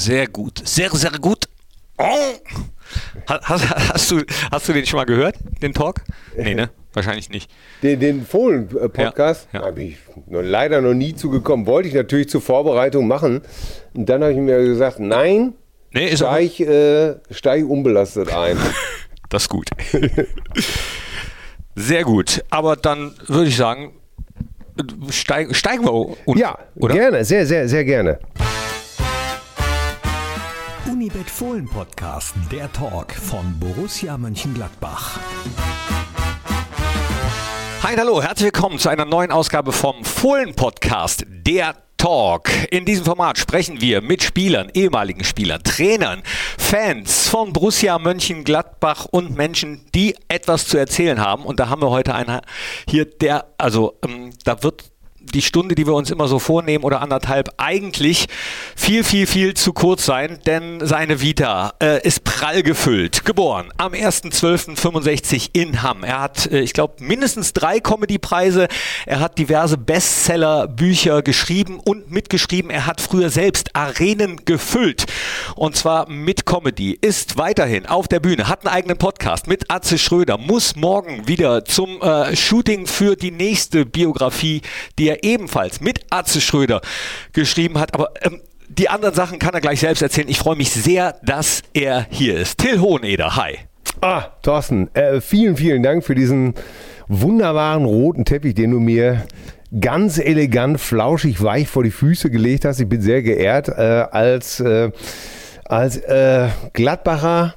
Sehr gut. Sehr, sehr gut. Oh. Hast, hast, du, hast du den schon mal gehört, den Talk? Nee, ne? Wahrscheinlich nicht. Den, den Fohlen-Podcast ja, ja. habe ich noch, leider noch nie zugekommen. Wollte ich natürlich zur Vorbereitung machen. Und dann habe ich mir gesagt, nein, nee, steige äh, steig unbelastet ein. das ist gut. Sehr gut. Aber dann würde ich sagen, steig, steigen wir. Un ja, oder? gerne, sehr, sehr, sehr gerne. Unibet Fohlen Podcast, der Talk von Borussia Mönchengladbach. Hi, hallo, herzlich willkommen zu einer neuen Ausgabe vom Fohlen Podcast, der Talk. In diesem Format sprechen wir mit Spielern, ehemaligen Spielern, Trainern, Fans von Borussia Mönchengladbach und Menschen, die etwas zu erzählen haben. Und da haben wir heute einen hier, der, also ähm, da wird die Stunde, die wir uns immer so vornehmen oder anderthalb, eigentlich viel, viel, viel zu kurz sein, denn seine Vita äh, ist prall gefüllt. Geboren am 1.12.65 in Hamm. Er hat, äh, ich glaube, mindestens drei Comedy-Preise. Er hat diverse Bestseller-Bücher geschrieben und mitgeschrieben. Er hat früher selbst Arenen gefüllt und zwar mit Comedy. Ist weiterhin auf der Bühne, hat einen eigenen Podcast mit Atze Schröder, muss morgen wieder zum äh, Shooting für die nächste Biografie, die er ebenfalls mit Atze Schröder geschrieben hat. Aber ähm, die anderen Sachen kann er gleich selbst erzählen. Ich freue mich sehr, dass er hier ist. Till Hoheneder, hi. Ah, Thorsten, äh, vielen, vielen Dank für diesen wunderbaren roten Teppich, den du mir ganz elegant, flauschig, weich vor die Füße gelegt hast. Ich bin sehr geehrt äh, als, äh, als äh, Gladbacher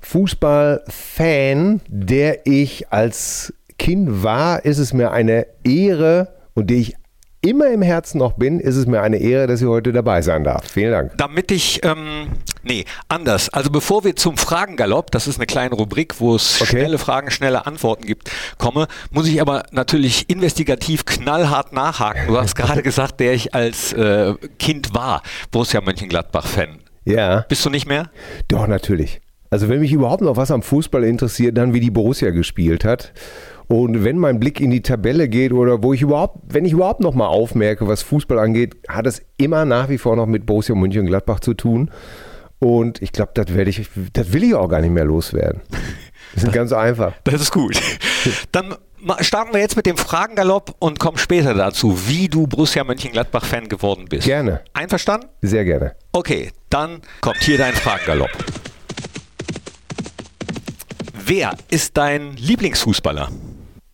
Fußballfan, der ich als Kind war, ist es mir eine Ehre, und die ich immer im Herzen noch bin, ist es mir eine Ehre, dass ich heute dabei sein darf. Vielen Dank. Damit ich, ähm, nee, anders. Also bevor wir zum Fragengalopp, das ist eine kleine Rubrik, wo es okay. schnelle Fragen, schnelle Antworten gibt, komme, muss ich aber natürlich investigativ knallhart nachhaken. Du hast gerade gesagt, der ich als äh, Kind war, Borussia Mönchengladbach-Fan. Ja. Bist du nicht mehr? Doch, natürlich. Also wenn mich überhaupt noch was am Fußball interessiert, dann wie die Borussia gespielt hat. Und wenn mein Blick in die Tabelle geht oder wo ich überhaupt, wenn ich überhaupt noch mal aufmerke, was Fußball angeht, hat es immer nach wie vor noch mit Borussia Mönchengladbach zu tun. Und ich glaube, das werde ich, das will ich auch gar nicht mehr loswerden. Das ist ganz einfach. Das ist gut. Dann starten wir jetzt mit dem Fragengalopp und kommen später dazu, wie du Borussia Mönchengladbach-Fan geworden bist. Gerne. Einverstanden? Sehr gerne. Okay, dann kommt hier dein Fragengalopp. Wer ist dein Lieblingsfußballer?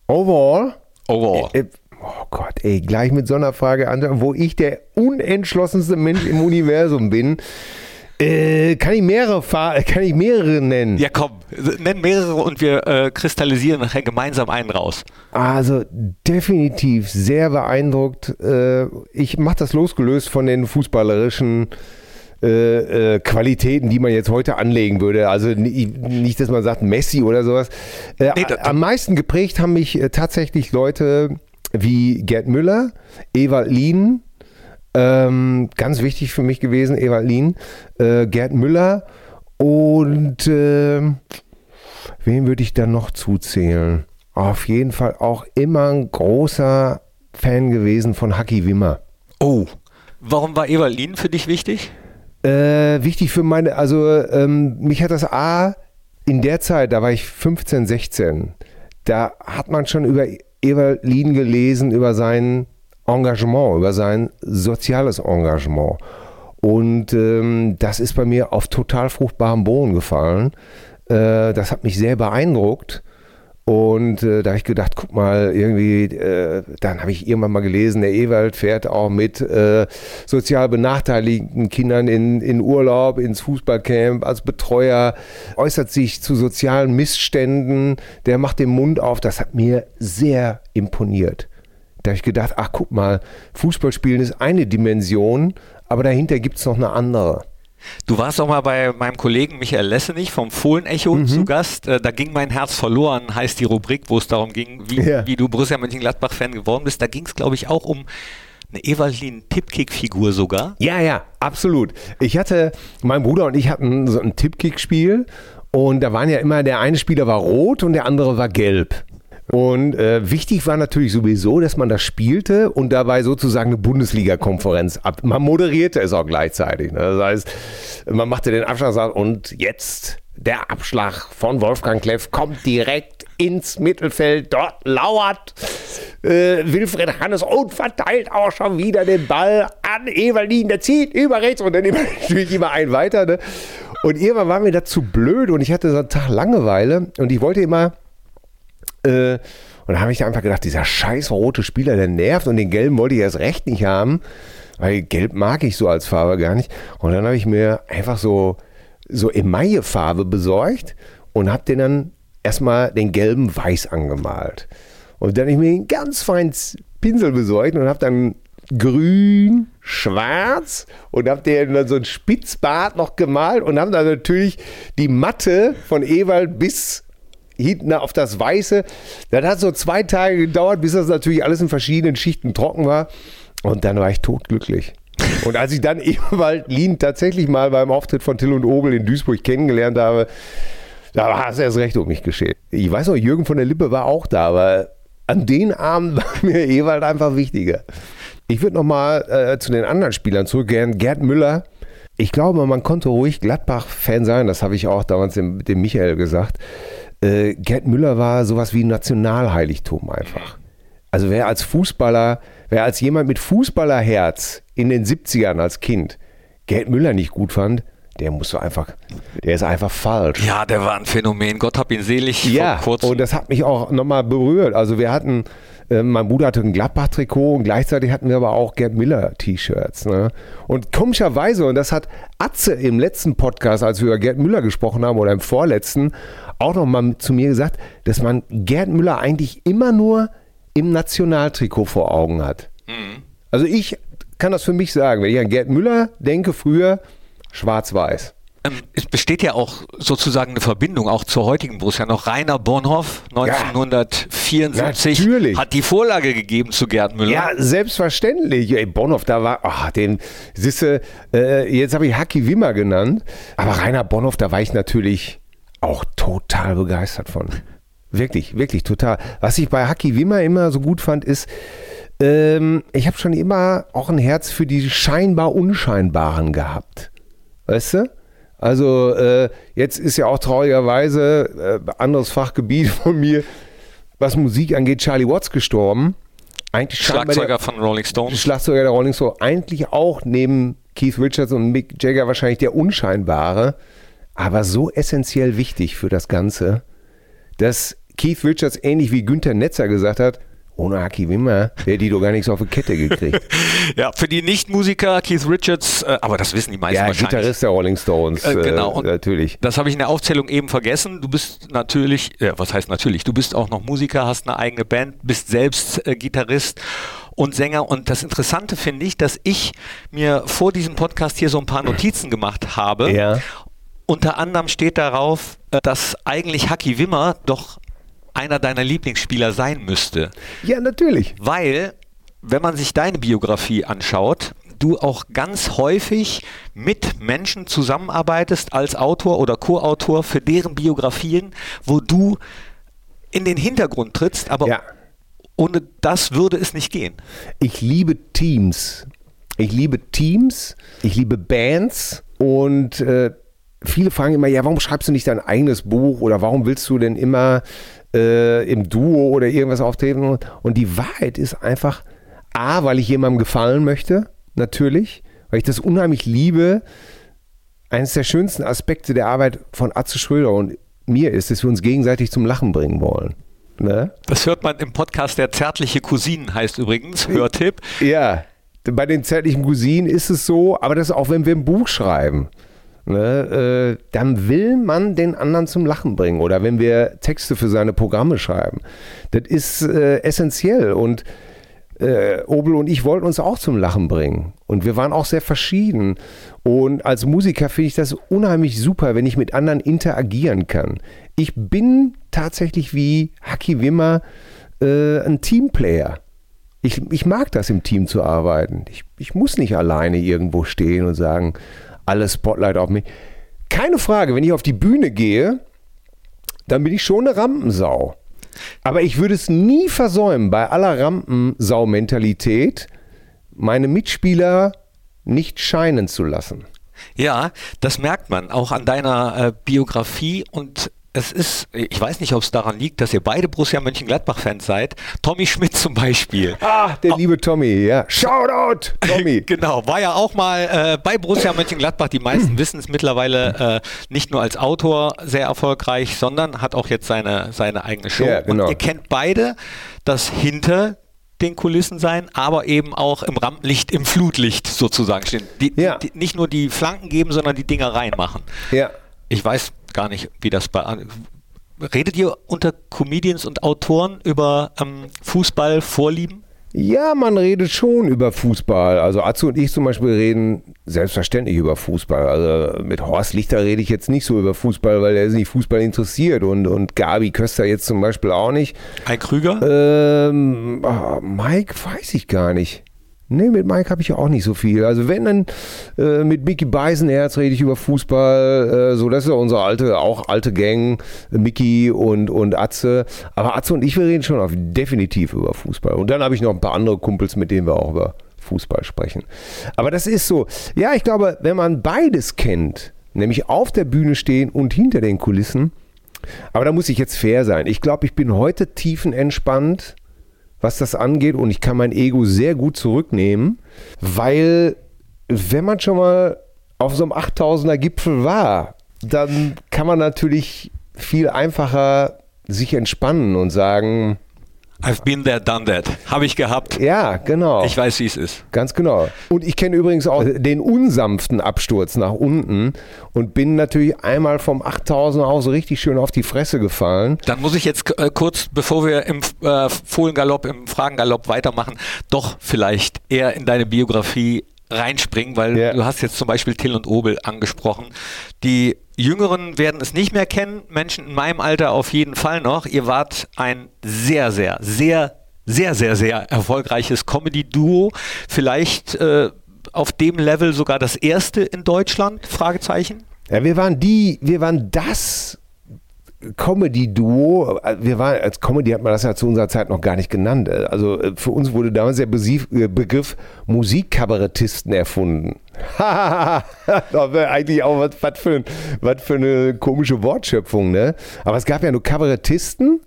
Overall? Overall. Äh, oh Gott, ey, gleich mit so einer Frage an, wo ich der unentschlossenste Mensch im Universum bin. Äh, kann ich mehrere kann ich mehrere nennen? Ja, komm, nenn mehrere und wir äh, kristallisieren nachher gemeinsam einen raus. Also definitiv sehr beeindruckt. Äh, ich mache das losgelöst von den fußballerischen äh, äh, Qualitäten, die man jetzt heute anlegen würde. Also nicht, dass man sagt Messi oder sowas. Äh, nee, am meisten geprägt haben mich äh, tatsächlich Leute wie Gerd Müller, Ewald Lien, ähm, ganz wichtig für mich gewesen, Ewald Lien, äh, Gerd Müller und wen würde ich da noch zuzählen? Auf jeden Fall auch immer ein großer Fan gewesen von Haki Wimmer. Oh, warum war Ewald Lien für dich wichtig? Äh, wichtig für meine, also ähm, mich hat das A in der Zeit, da war ich 15, 16, da hat man schon über Eberlin gelesen, über sein Engagement, über sein soziales Engagement. Und ähm, das ist bei mir auf total fruchtbarem Boden gefallen. Äh, das hat mich sehr beeindruckt. Und äh, da habe ich gedacht, guck mal, irgendwie, äh, dann habe ich irgendwann mal gelesen, der Ewald fährt auch mit äh, sozial benachteiligten Kindern in, in Urlaub, ins Fußballcamp als Betreuer, äußert sich zu sozialen Missständen, der macht den Mund auf. Das hat mir sehr imponiert. Da habe ich gedacht, ach guck mal, Fußballspielen ist eine Dimension, aber dahinter gibt es noch eine andere. Du warst auch mal bei meinem Kollegen Michael Lessenich vom Fohlen-Echo mhm. zu Gast. Äh, da ging mein Herz verloren, heißt die Rubrik, wo es darum ging, wie, ja. wie du Borussia Mönchengladbach-Fan geworden bist. Da ging es, glaube ich, auch um eine Evalin Tippkick-Figur sogar. Ja, ja, absolut. Ich hatte, mein Bruder und ich hatten so ein Tippkick-Spiel und da waren ja immer, der eine Spieler war rot und der andere war gelb. Und äh, wichtig war natürlich sowieso, dass man das spielte und dabei sozusagen eine Bundesliga-Konferenz ab. Man moderierte es auch gleichzeitig. Ne? Das heißt, man machte den Abschlag und jetzt der Abschlag von Wolfgang Kleff kommt direkt ins Mittelfeld. Dort lauert äh, Wilfried Hannes und verteilt auch schon wieder den Ball an Evelyn. Der zieht über rechts und dann natürlich immer ein weiter. Ne? Und irgendwann war mir das zu blöd und ich hatte so einen Tag Langeweile und ich wollte immer. Äh, und da habe ich einfach gedacht, dieser scheiß rote Spieler, der nervt und den gelben wollte ich erst recht nicht haben, weil gelb mag ich so als Farbe gar nicht. Und dann habe ich mir einfach so, so Emaille-Farbe besorgt und habe den dann erstmal den gelben Weiß angemalt. Und dann habe ich mir einen ganz feinen Pinsel besorgt und habe dann grün, schwarz und habe der dann so ein Spitzbart noch gemalt und haben dann natürlich die Matte von Ewald bis hinten auf das Weiße. Das hat so zwei Tage gedauert, bis das natürlich alles in verschiedenen Schichten trocken war. Und dann war ich totglücklich. Und als ich dann Ewald Lien tatsächlich mal beim Auftritt von Till und Obel in Duisburg kennengelernt habe, da war es erst recht um mich geschehen. Ich weiß noch, Jürgen von der Lippe war auch da, aber an den Abend war mir Ewald einfach wichtiger. Ich würde nochmal äh, zu den anderen Spielern zurückgehen. Gerd Müller, ich glaube, man konnte ruhig Gladbach-Fan sein, das habe ich auch damals dem, dem Michael gesagt. Äh, Gerd Müller war sowas wie ein Nationalheiligtum einfach. Also wer als Fußballer, wer als jemand mit Fußballerherz in den 70ern als Kind Gerd Müller nicht gut fand, der muss so einfach, der ist einfach falsch. Ja, der war ein Phänomen. Gott hab ihn selig. Ja, und das hat mich auch nochmal berührt. Also wir hatten, äh, mein Bruder hatte ein Gladbach-Trikot und gleichzeitig hatten wir aber auch Gerd Miller-T-Shirts. Ne? Und komischerweise, und das hat Atze im letzten Podcast, als wir über Gerd Müller gesprochen haben, oder im vorletzten, auch nochmal zu mir gesagt, dass man Gerd Müller eigentlich immer nur im Nationaltrikot vor Augen hat. Mhm. Also ich kann das für mich sagen, wenn ich an Gerd Müller denke, früher schwarz-weiß. Ähm, es besteht ja auch sozusagen eine Verbindung auch zur heutigen Borussia noch. Rainer Bonhoff 1974 ja, hat die Vorlage gegeben zu Gerd Müller. Ja, selbstverständlich. Ey, Bonhoff, da war, ach, den, siehste, äh, jetzt habe ich Haki Wimmer genannt, aber Rainer Bonhoff, da war ich natürlich auch total begeistert von. Wirklich, wirklich total. Was ich bei Haki Wimmer immer so gut fand, ist, ähm, ich habe schon immer auch ein Herz für die scheinbar Unscheinbaren gehabt. Weißt du? Also äh, jetzt ist ja auch traurigerweise äh, anderes Fachgebiet von mir, was Musik angeht, Charlie Watts gestorben. Eigentlich Schlagzeuger der, von Rolling Stones. Schlagzeuger der Rolling Stones. Eigentlich auch neben Keith Richards und Mick Jagger wahrscheinlich der Unscheinbare, aber so essentiell wichtig für das Ganze, dass Keith Richards ähnlich wie Günther Netzer gesagt hat, ohne Haki Wimmer wäre die doch gar nichts auf die Kette gekriegt. ja, für die Nicht-Musiker, Keith Richards, äh, aber das wissen die meisten ja, wahrscheinlich. Gitarrist der Rolling Stones. Äh, genau, und natürlich. Das habe ich in der Aufzählung eben vergessen. Du bist natürlich, äh, was heißt natürlich, du bist auch noch Musiker, hast eine eigene Band, bist selbst äh, Gitarrist und Sänger. Und das Interessante finde ich, dass ich mir vor diesem Podcast hier so ein paar Notizen gemacht habe. Ja. Unter anderem steht darauf, äh, dass eigentlich Haki Wimmer doch einer deiner Lieblingsspieler sein müsste. Ja, natürlich. Weil, wenn man sich deine Biografie anschaut, du auch ganz häufig mit Menschen zusammenarbeitest als Autor oder Co-Autor für deren Biografien, wo du in den Hintergrund trittst, aber ja. ohne das würde es nicht gehen. Ich liebe Teams. Ich liebe Teams, ich liebe Bands und äh, viele fragen immer, ja, warum schreibst du nicht dein eigenes Buch oder warum willst du denn immer äh, im Duo oder irgendwas auftreten. Und die Wahrheit ist einfach, A, weil ich jemandem gefallen möchte, natürlich, weil ich das unheimlich liebe. Eines der schönsten Aspekte der Arbeit von Atze Schröder und mir ist, dass wir uns gegenseitig zum Lachen bringen wollen. Ne? Das hört man im Podcast Der zärtliche Cousinen heißt übrigens, Hörtipp. Ja, bei den zärtlichen Cousinen ist es so, aber das ist auch, wenn wir ein Buch schreiben ne, äh, dann will man den anderen zum Lachen bringen. Oder wenn wir Texte für seine Programme schreiben. Das ist äh, essentiell. Und äh, Obel und ich wollten uns auch zum Lachen bringen. Und wir waren auch sehr verschieden. Und als Musiker finde ich das unheimlich super, wenn ich mit anderen interagieren kann. Ich bin tatsächlich wie Haki Wimmer äh, ein Teamplayer. Ich, ich mag das, im Team zu arbeiten. Ich, ich muss nicht alleine irgendwo stehen und sagen, alles Spotlight auf mich. Keine Frage, wenn ich auf die Bühne gehe, dann bin ich schon eine Rampensau. Aber ich würde es nie versäumen, bei aller Rampensau-Mentalität meine Mitspieler nicht scheinen zu lassen. Ja, das merkt man auch an deiner äh, Biografie und es ist, ich weiß nicht, ob es daran liegt, dass ihr beide Borussia Mönchengladbach-Fans seid. Tommy Schmidt zum Beispiel. Ah, der oh. liebe Tommy, ja. Shoutout, Tommy. genau, war ja auch mal äh, bei Borussia Mönchengladbach. Die meisten wissen es mittlerweile äh, nicht nur als Autor sehr erfolgreich, sondern hat auch jetzt seine, seine eigene Show. Ja, genau. Und ihr kennt beide das hinter den Kulissen sein, aber eben auch im Rampenlicht, im Flutlicht sozusagen stehen. Die, ja. die, nicht nur die Flanken geben, sondern die Dinger reinmachen. Ja. Ich weiß gar nicht, wie das bei. Redet ihr unter Comedians und Autoren über ähm, Fußball, Vorlieben? Ja, man redet schon über Fußball. Also Atze und ich zum Beispiel reden selbstverständlich über Fußball. Also mit Horst Lichter rede ich jetzt nicht so über Fußball, weil er ist nicht Fußball interessiert und, und Gabi Köster jetzt zum Beispiel auch nicht. Ein Krüger? Ähm, oh, Mike weiß ich gar nicht. Nee, mit Mike habe ich ja auch nicht so viel. Also wenn dann äh, mit Mickey Beisenherz rede ich über Fußball, äh, so das ist ja unsere alte, auch alte Gang, Mickey und, und Atze. Aber Atze und ich, wir reden schon auf, definitiv über Fußball. Und dann habe ich noch ein paar andere Kumpels, mit denen wir auch über Fußball sprechen. Aber das ist so, ja, ich glaube, wenn man beides kennt, nämlich auf der Bühne stehen und hinter den Kulissen, aber da muss ich jetzt fair sein. Ich glaube, ich bin heute tiefenentspannt was das angeht. Und ich kann mein Ego sehr gut zurücknehmen, weil wenn man schon mal auf so einem 8000er Gipfel war, dann kann man natürlich viel einfacher sich entspannen und sagen, I've been there, done that. Habe ich gehabt. Ja, genau. Ich weiß, wie es ist. Ganz genau. Und ich kenne übrigens auch den unsanften Absturz nach unten und bin natürlich einmal vom 8000 aus richtig schön auf die Fresse gefallen. Dann muss ich jetzt äh, kurz, bevor wir im äh, Fohlengalopp, im Fragengalopp weitermachen, doch vielleicht eher in deine Biografie reinspringen, weil yeah. du hast jetzt zum Beispiel Till und Obel angesprochen. Die Jüngeren werden es nicht mehr kennen, Menschen in meinem Alter auf jeden Fall noch. Ihr wart ein sehr, sehr, sehr, sehr, sehr, sehr erfolgreiches Comedy-Duo. Vielleicht äh, auf dem Level sogar das erste in Deutschland? Fragezeichen. Ja, wir waren die, wir waren das Comedy-Duo, wir waren, als Comedy hat man das ja zu unserer Zeit noch gar nicht genannt. Also äh, für uns wurde damals der äh, Begriff Musikkabarettisten erfunden. das wäre eigentlich auch was, was, für, was für eine komische Wortschöpfung, ne? Aber es gab ja nur Kabarettisten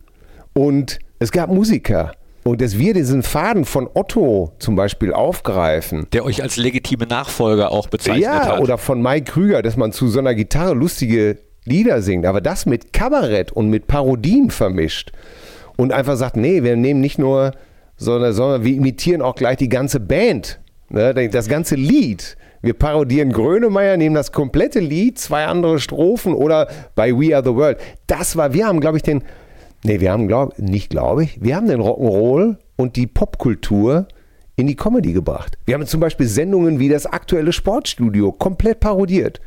und es gab Musiker. Und dass wir diesen Faden von Otto zum Beispiel aufgreifen. Der euch als legitime Nachfolger auch bezeichnet ja, hat. Oder von Mike Krüger, dass man zu so einer Gitarre lustige Lieder singt, aber das mit Kabarett und mit Parodien vermischt und einfach sagt, nee, wir nehmen nicht nur, sondern, sondern wir imitieren auch gleich die ganze Band, ne, das ganze Lied. Wir parodieren Grönemeyer, nehmen das komplette Lied, zwei andere Strophen oder bei We Are the World. Das war, wir haben, glaube ich, den, nee, wir haben, glaub, nicht glaube ich, wir haben den Rock'n'Roll und die Popkultur in die Comedy gebracht. Wir haben zum Beispiel Sendungen wie das aktuelle Sportstudio komplett parodiert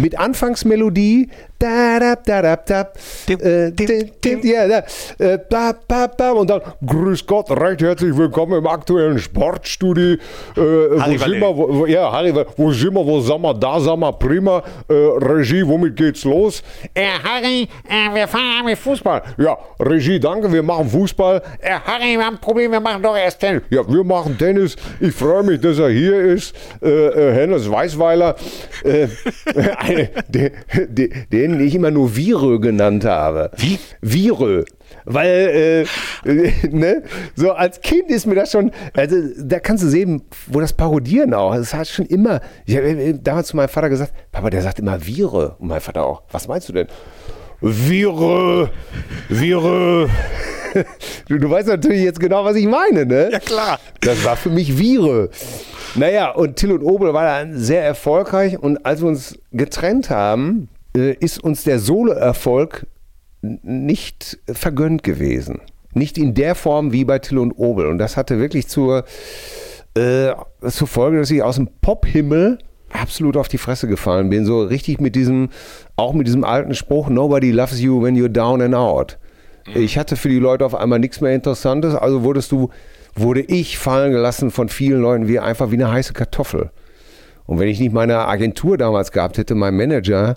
mit Anfangsmelodie. Da, da, da, da, da, äh, ja, da, äh, und dann Grüß Gott, recht herzlich willkommen im aktuellen Sportstudio. Äh, wo sind wir, wo, ja, Harry, wo sind wir, wo sind wir, da sind wir, prima. Äh, Regie, womit geht's los? Äh, Harry, äh, wir fahren mit Fußball. Ja, Regie, danke, wir machen Fußball. Äh, Harry, wir haben ein Problem, wir machen doch erst Tennis. Ja, wir machen Tennis. Ich freue mich, dass er hier ist. Äh, äh Hennes Weißweiler. Äh, eine, den, den ich immer nur Virö genannt habe. Wie? Virö. Weil, äh, ne, so als Kind ist mir das schon, also da kannst du sehen, wo das Parodieren auch, das hat schon immer, ich habe äh, damals zu meinem Vater gesagt, Papa, der sagt immer Vire. Und mein Vater auch, was meinst du denn? Vire, Vire. Du, du weißt natürlich jetzt genau, was ich meine, ne? Ja, klar. Das war für mich Vire. Naja, und Till und Obel war dann sehr erfolgreich und als wir uns getrennt haben, äh, ist uns der Solo-Erfolg nicht vergönnt gewesen. Nicht in der Form wie bei Till und Obel. Und das hatte wirklich zur, äh, zur Folge, dass ich aus dem Pop-Himmel absolut auf die Fresse gefallen bin. So richtig mit diesem, auch mit diesem alten Spruch, nobody loves you when you're down and out. Mhm. Ich hatte für die Leute auf einmal nichts mehr Interessantes, also wurdest du wurde ich fallen gelassen von vielen Leuten wie einfach wie eine heiße Kartoffel. Und wenn ich nicht meine Agentur damals gehabt hätte, mein Manager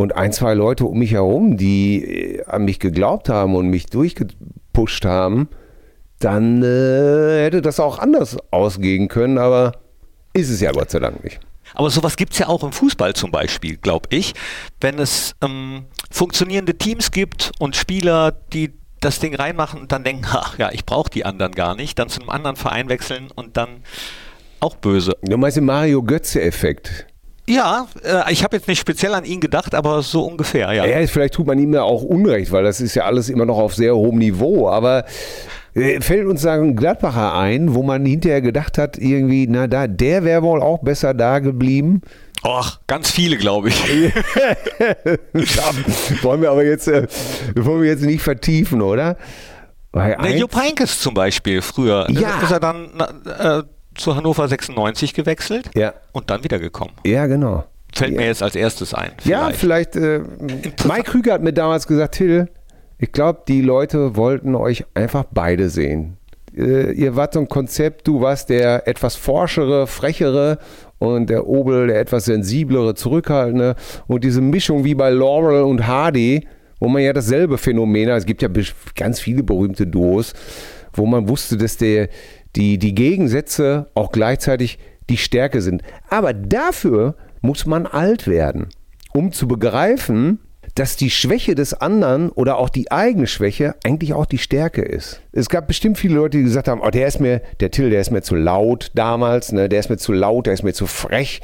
und ein, zwei Leute um mich herum, die äh, an mich geglaubt haben und mich durchge gepusht haben, dann äh, hätte das auch anders ausgehen können, aber ist es ja Gott sei Dank nicht. Aber sowas gibt es ja auch im Fußball zum Beispiel, glaube ich. Wenn es ähm, funktionierende Teams gibt und Spieler, die das Ding reinmachen und dann denken, ach ja, ich brauche die anderen gar nicht, dann zu einem anderen Verein wechseln und dann auch böse. Du meinst den Mario Götze-Effekt? Ja, äh, ich habe jetzt nicht speziell an ihn gedacht, aber so ungefähr, ja. Ja, vielleicht tut man ihm ja auch Unrecht, weil das ist ja alles immer noch auf sehr hohem Niveau. Aber äh, fällt uns da ein Gladbacher ein, wo man hinterher gedacht hat, irgendwie, na da, der wäre wohl auch besser da geblieben. Och, ganz viele, glaube ich. Wollen wir aber jetzt, äh, wollen wir jetzt nicht vertiefen, oder? Weil Ne, eins- Jupp Heynckes zum Beispiel früher. Ja. Ist er dann na, äh, zu Hannover 96 gewechselt Ja. und dann wiedergekommen. ja, genau. Fällt Ja. mir jetzt als erstes ein. Ja, vielleicht. Äh, Mike Krüger hat mir damals gesagt, Till, ich glaube, die Leute wollten euch einfach beide sehen. Äh, ihr wart so ein Konzept, du warst der etwas forschere, frechere und der Obel der etwas sensiblere, zurückhaltende. Und diese Mischung wie bei Laurel und Hardy, wo man ja dasselbe Phänomen hat, es gibt ja ganz viele berühmte Duos, wo man wusste, dass der, die, die Gegensätze auch gleichzeitig die Stärke sind. Aber dafür muss man alt werden, um zu begreifen, dass die Schwäche des anderen oder auch die eigene Schwäche eigentlich auch die Stärke ist. Es gab bestimmt viele Leute, die gesagt haben, oh, der ist mir, der Till, der ist mir zu laut damals, ne, der ist mir zu laut, der ist mir zu frech.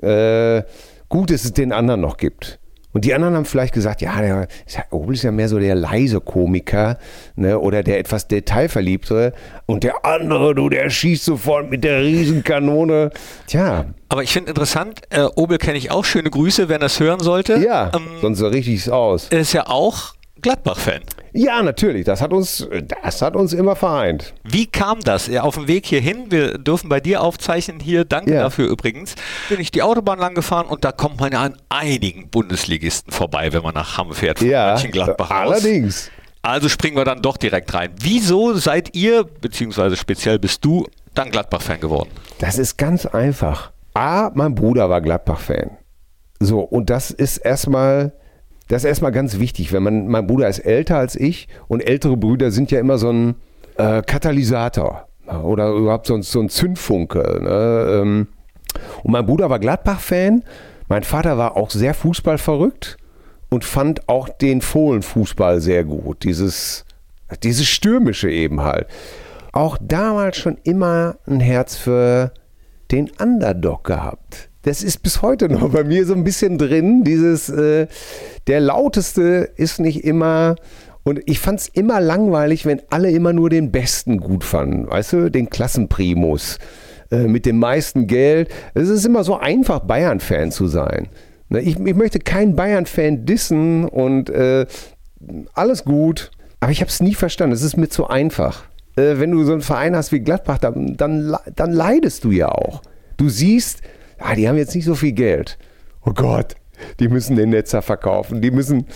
Äh, gut, dass es den anderen noch gibt. Und die anderen haben vielleicht gesagt, ja, der Obel ist ja mehr so der leise Komiker ne, oder der etwas detailverliebtere. Und der andere, du, der schießt sofort mit der Riesenkanone. Tja, Aber ich finde interessant, äh, Obel kenne ich auch. Schöne Grüße, wenn er es hören sollte. ja, Ähm, sonst so richtig aus. er ist ja auch Gladbach-Fan. Ja, natürlich, das hat uns, das hat uns immer vereint. Wie kam das? Auf dem Weg hierhin, wir dürfen bei dir aufzeichnen hier, danke Ja. dafür übrigens, bin ich die Autobahn lang gefahren und da kommt man ja an einigen Bundesligisten vorbei, wenn man nach Hamm fährt von Ja, Mönchengladbach aus. allerdings. Also springen wir dann doch direkt rein. Wieso seid ihr, beziehungsweise speziell bist du, dann Gladbach-Fan geworden? Das ist ganz einfach. A, mein Bruder war Gladbach-Fan. So, und das ist erstmal, das ist erstmal ganz wichtig, wenn man, mein Bruder ist älter als ich und ältere Brüder sind ja immer so ein äh, Katalysator oder überhaupt so ein, so ein Zündfunke. Ne? Ähm, Und mein Bruder war Gladbach-Fan, mein Vater war auch sehr fußballverrückt und fand auch den Fohlenfußball sehr gut. Dieses, dieses Stürmische eben halt. Auch damals schon immer ein Herz für den Underdog gehabt. Das ist bis heute noch bei mir so ein bisschen drin. Dieses, äh, der lauteste ist nicht immer. Und ich fand es immer langweilig, wenn alle immer nur den Besten gut fanden. Weißt du, den Klassenprimus äh, mit dem meisten Geld. Es ist immer so einfach, Bayern-Fan zu sein. Ne, Ich, ich möchte keinen Bayern-Fan dissen und äh, alles gut. Aber ich habe es nie verstanden. Es ist mir zu einfach. Äh, wenn du so einen Verein hast wie Gladbach, dann, dann, dann leidest du ja auch. Du siehst, ah, die haben jetzt nicht so viel Geld. Oh Gott, die müssen den Netzer verkaufen. Die müssen,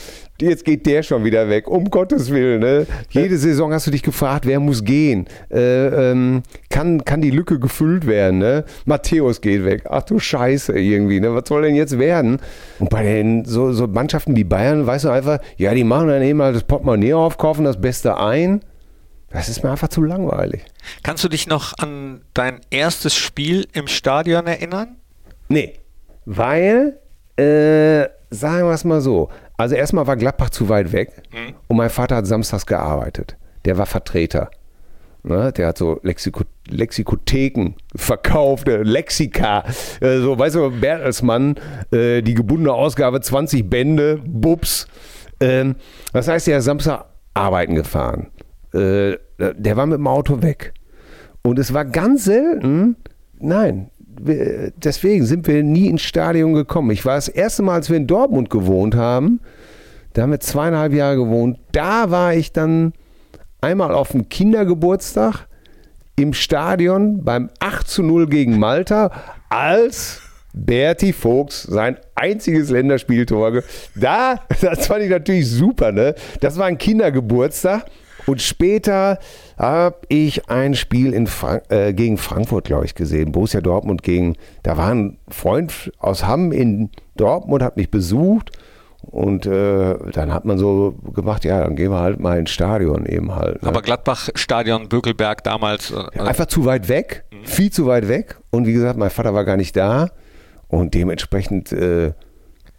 jetzt geht der schon wieder weg. Um Gottes Willen. Ne? Jede Saison hast du dich gefragt, wer muss gehen? Äh, ähm, kann, kann die Lücke gefüllt werden? Ne? Matthäus geht weg. Ach du Scheiße irgendwie. Ne? Was soll denn jetzt werden? Und bei den so, so Mannschaften wie Bayern, weißt du einfach, ja, die machen dann eben mal das Portemonnaie auf, kaufen das Beste ein. Das ist mir einfach zu langweilig. Kannst du dich noch an dein erstes Spiel im Stadion erinnern? Nee, weil, äh, sagen wir es mal so, also erstmal war Gladbach zu weit weg und mein Vater hat samstags gearbeitet. Der war Vertreter. Ne, der hat so Lexiko Lexikotheken verkauft, äh, Lexika, äh, so, weißt du, Bertelsmann, äh, die gebundene Ausgabe, 20 Bände, Bubs. Ähm, das heißt, er ist Samstag arbeiten gefahren. Äh, der war mit dem Auto weg. Und es war ganz selten, nein, deswegen sind wir nie ins Stadion gekommen. Ich war das erste Mal, als wir in Dortmund gewohnt haben, da haben wir zweieinhalb Jahre gewohnt, da war ich dann einmal auf dem Kindergeburtstag im Stadion beim 8 zu 0 gegen Malta, als Berti Vogts sein einziges Länderspieltor. Da, das fand ich natürlich super, ne? Das war ein Kindergeburtstag. Und später habe ich ein Spiel in Frank äh, gegen Frankfurt, glaube ich, gesehen. Borussia Dortmund gegen, da war ein Freund aus Hamm in Dortmund, hat mich besucht Und äh, dann hat man so gemacht, ja, dann gehen wir halt mal ins Stadion eben halt. Ne? Aber Gladbach-Stadion, Bökelberg damals. Äh, Einfach zu weit weg, viel zu weit weg. Und wie gesagt, mein Vater war gar nicht da. Und dementsprechend äh,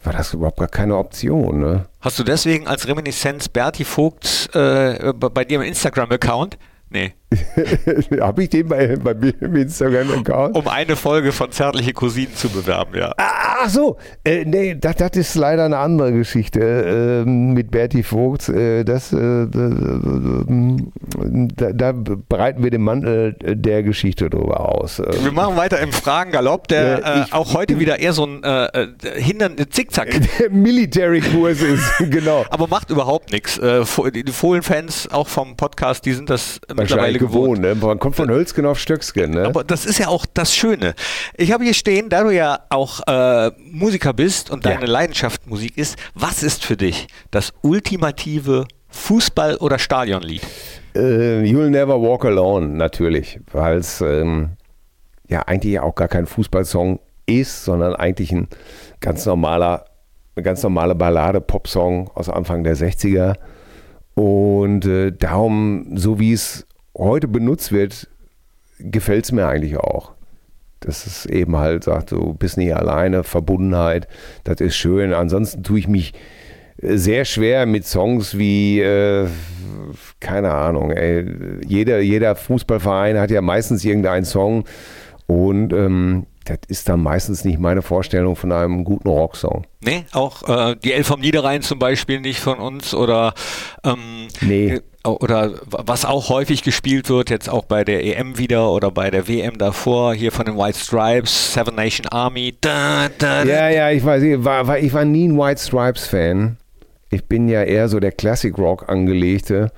war das überhaupt gar keine Option. Ne? Hast du deswegen als Reminiszenz Berti Vogt äh, bei dir im Instagram-Account? Nee. Habe ich den bei, bei mir im Instagram-Account? Um eine Folge von Zärtliche Cousinen zu bewerben, ja. Ach so, äh, nee, das, das ist leider eine andere Geschichte äh, mit Berti Vogt. Äh, das, äh, da, da breiten wir den Mantel der Geschichte drüber aus. Äh, Wir machen weiter im Fragengalopp, der Ja, äh, ich- auch heute wieder eher so ein äh, äh, hindern Zickzack. der Military-Kurs ist, genau. Aber macht überhaupt nichts. Äh, die Fohlen-Fans auch vom Podcast, die sind das mittlerweile Wahrscheinlich gewohnt. gewohnt. Ne? Man kommt von Hölzgen auf Stöcksken. Ne? Aber das ist ja auch das Schöne. Ich habe hier stehen, da du ja auch äh, Musiker bist und Ja. deine Leidenschaft Musik ist, was ist für dich das ultimative Fußball- oder Stadionlied? Äh, You'll Never Walk Alone, natürlich, weil es ähm, ja eigentlich auch gar kein Fußballsong ist, sondern eigentlich ein ganz normaler, eine ganz normale Ballade, Popsong aus Anfang der 60er. Und äh, darum, so wie es heute benutzt wird, gefällt es mir eigentlich auch. Dass es eben halt sagt, du bist nicht alleine, Verbundenheit, das ist schön. Ansonsten tue ich mich äh, sehr schwer mit Songs wie, äh, keine Ahnung, ey, jeder, jeder Fußballverein hat ja meistens irgendeinen Song und ähm, das ist dann meistens nicht meine Vorstellung von einem guten Rocksong. Nee, auch äh, die Elf vom Niederrhein zum Beispiel nicht von uns oder ähm, Nee. äh, oder was auch häufig gespielt wird, jetzt auch bei der EM wieder oder bei der WM davor, hier von den White Stripes, Seven Nation Army. Da, da, da. Ja, ja, ich weiß, ich war, ich war nie ein White Stripes Fan. Ich bin ja eher so der Classic Rock angelegte.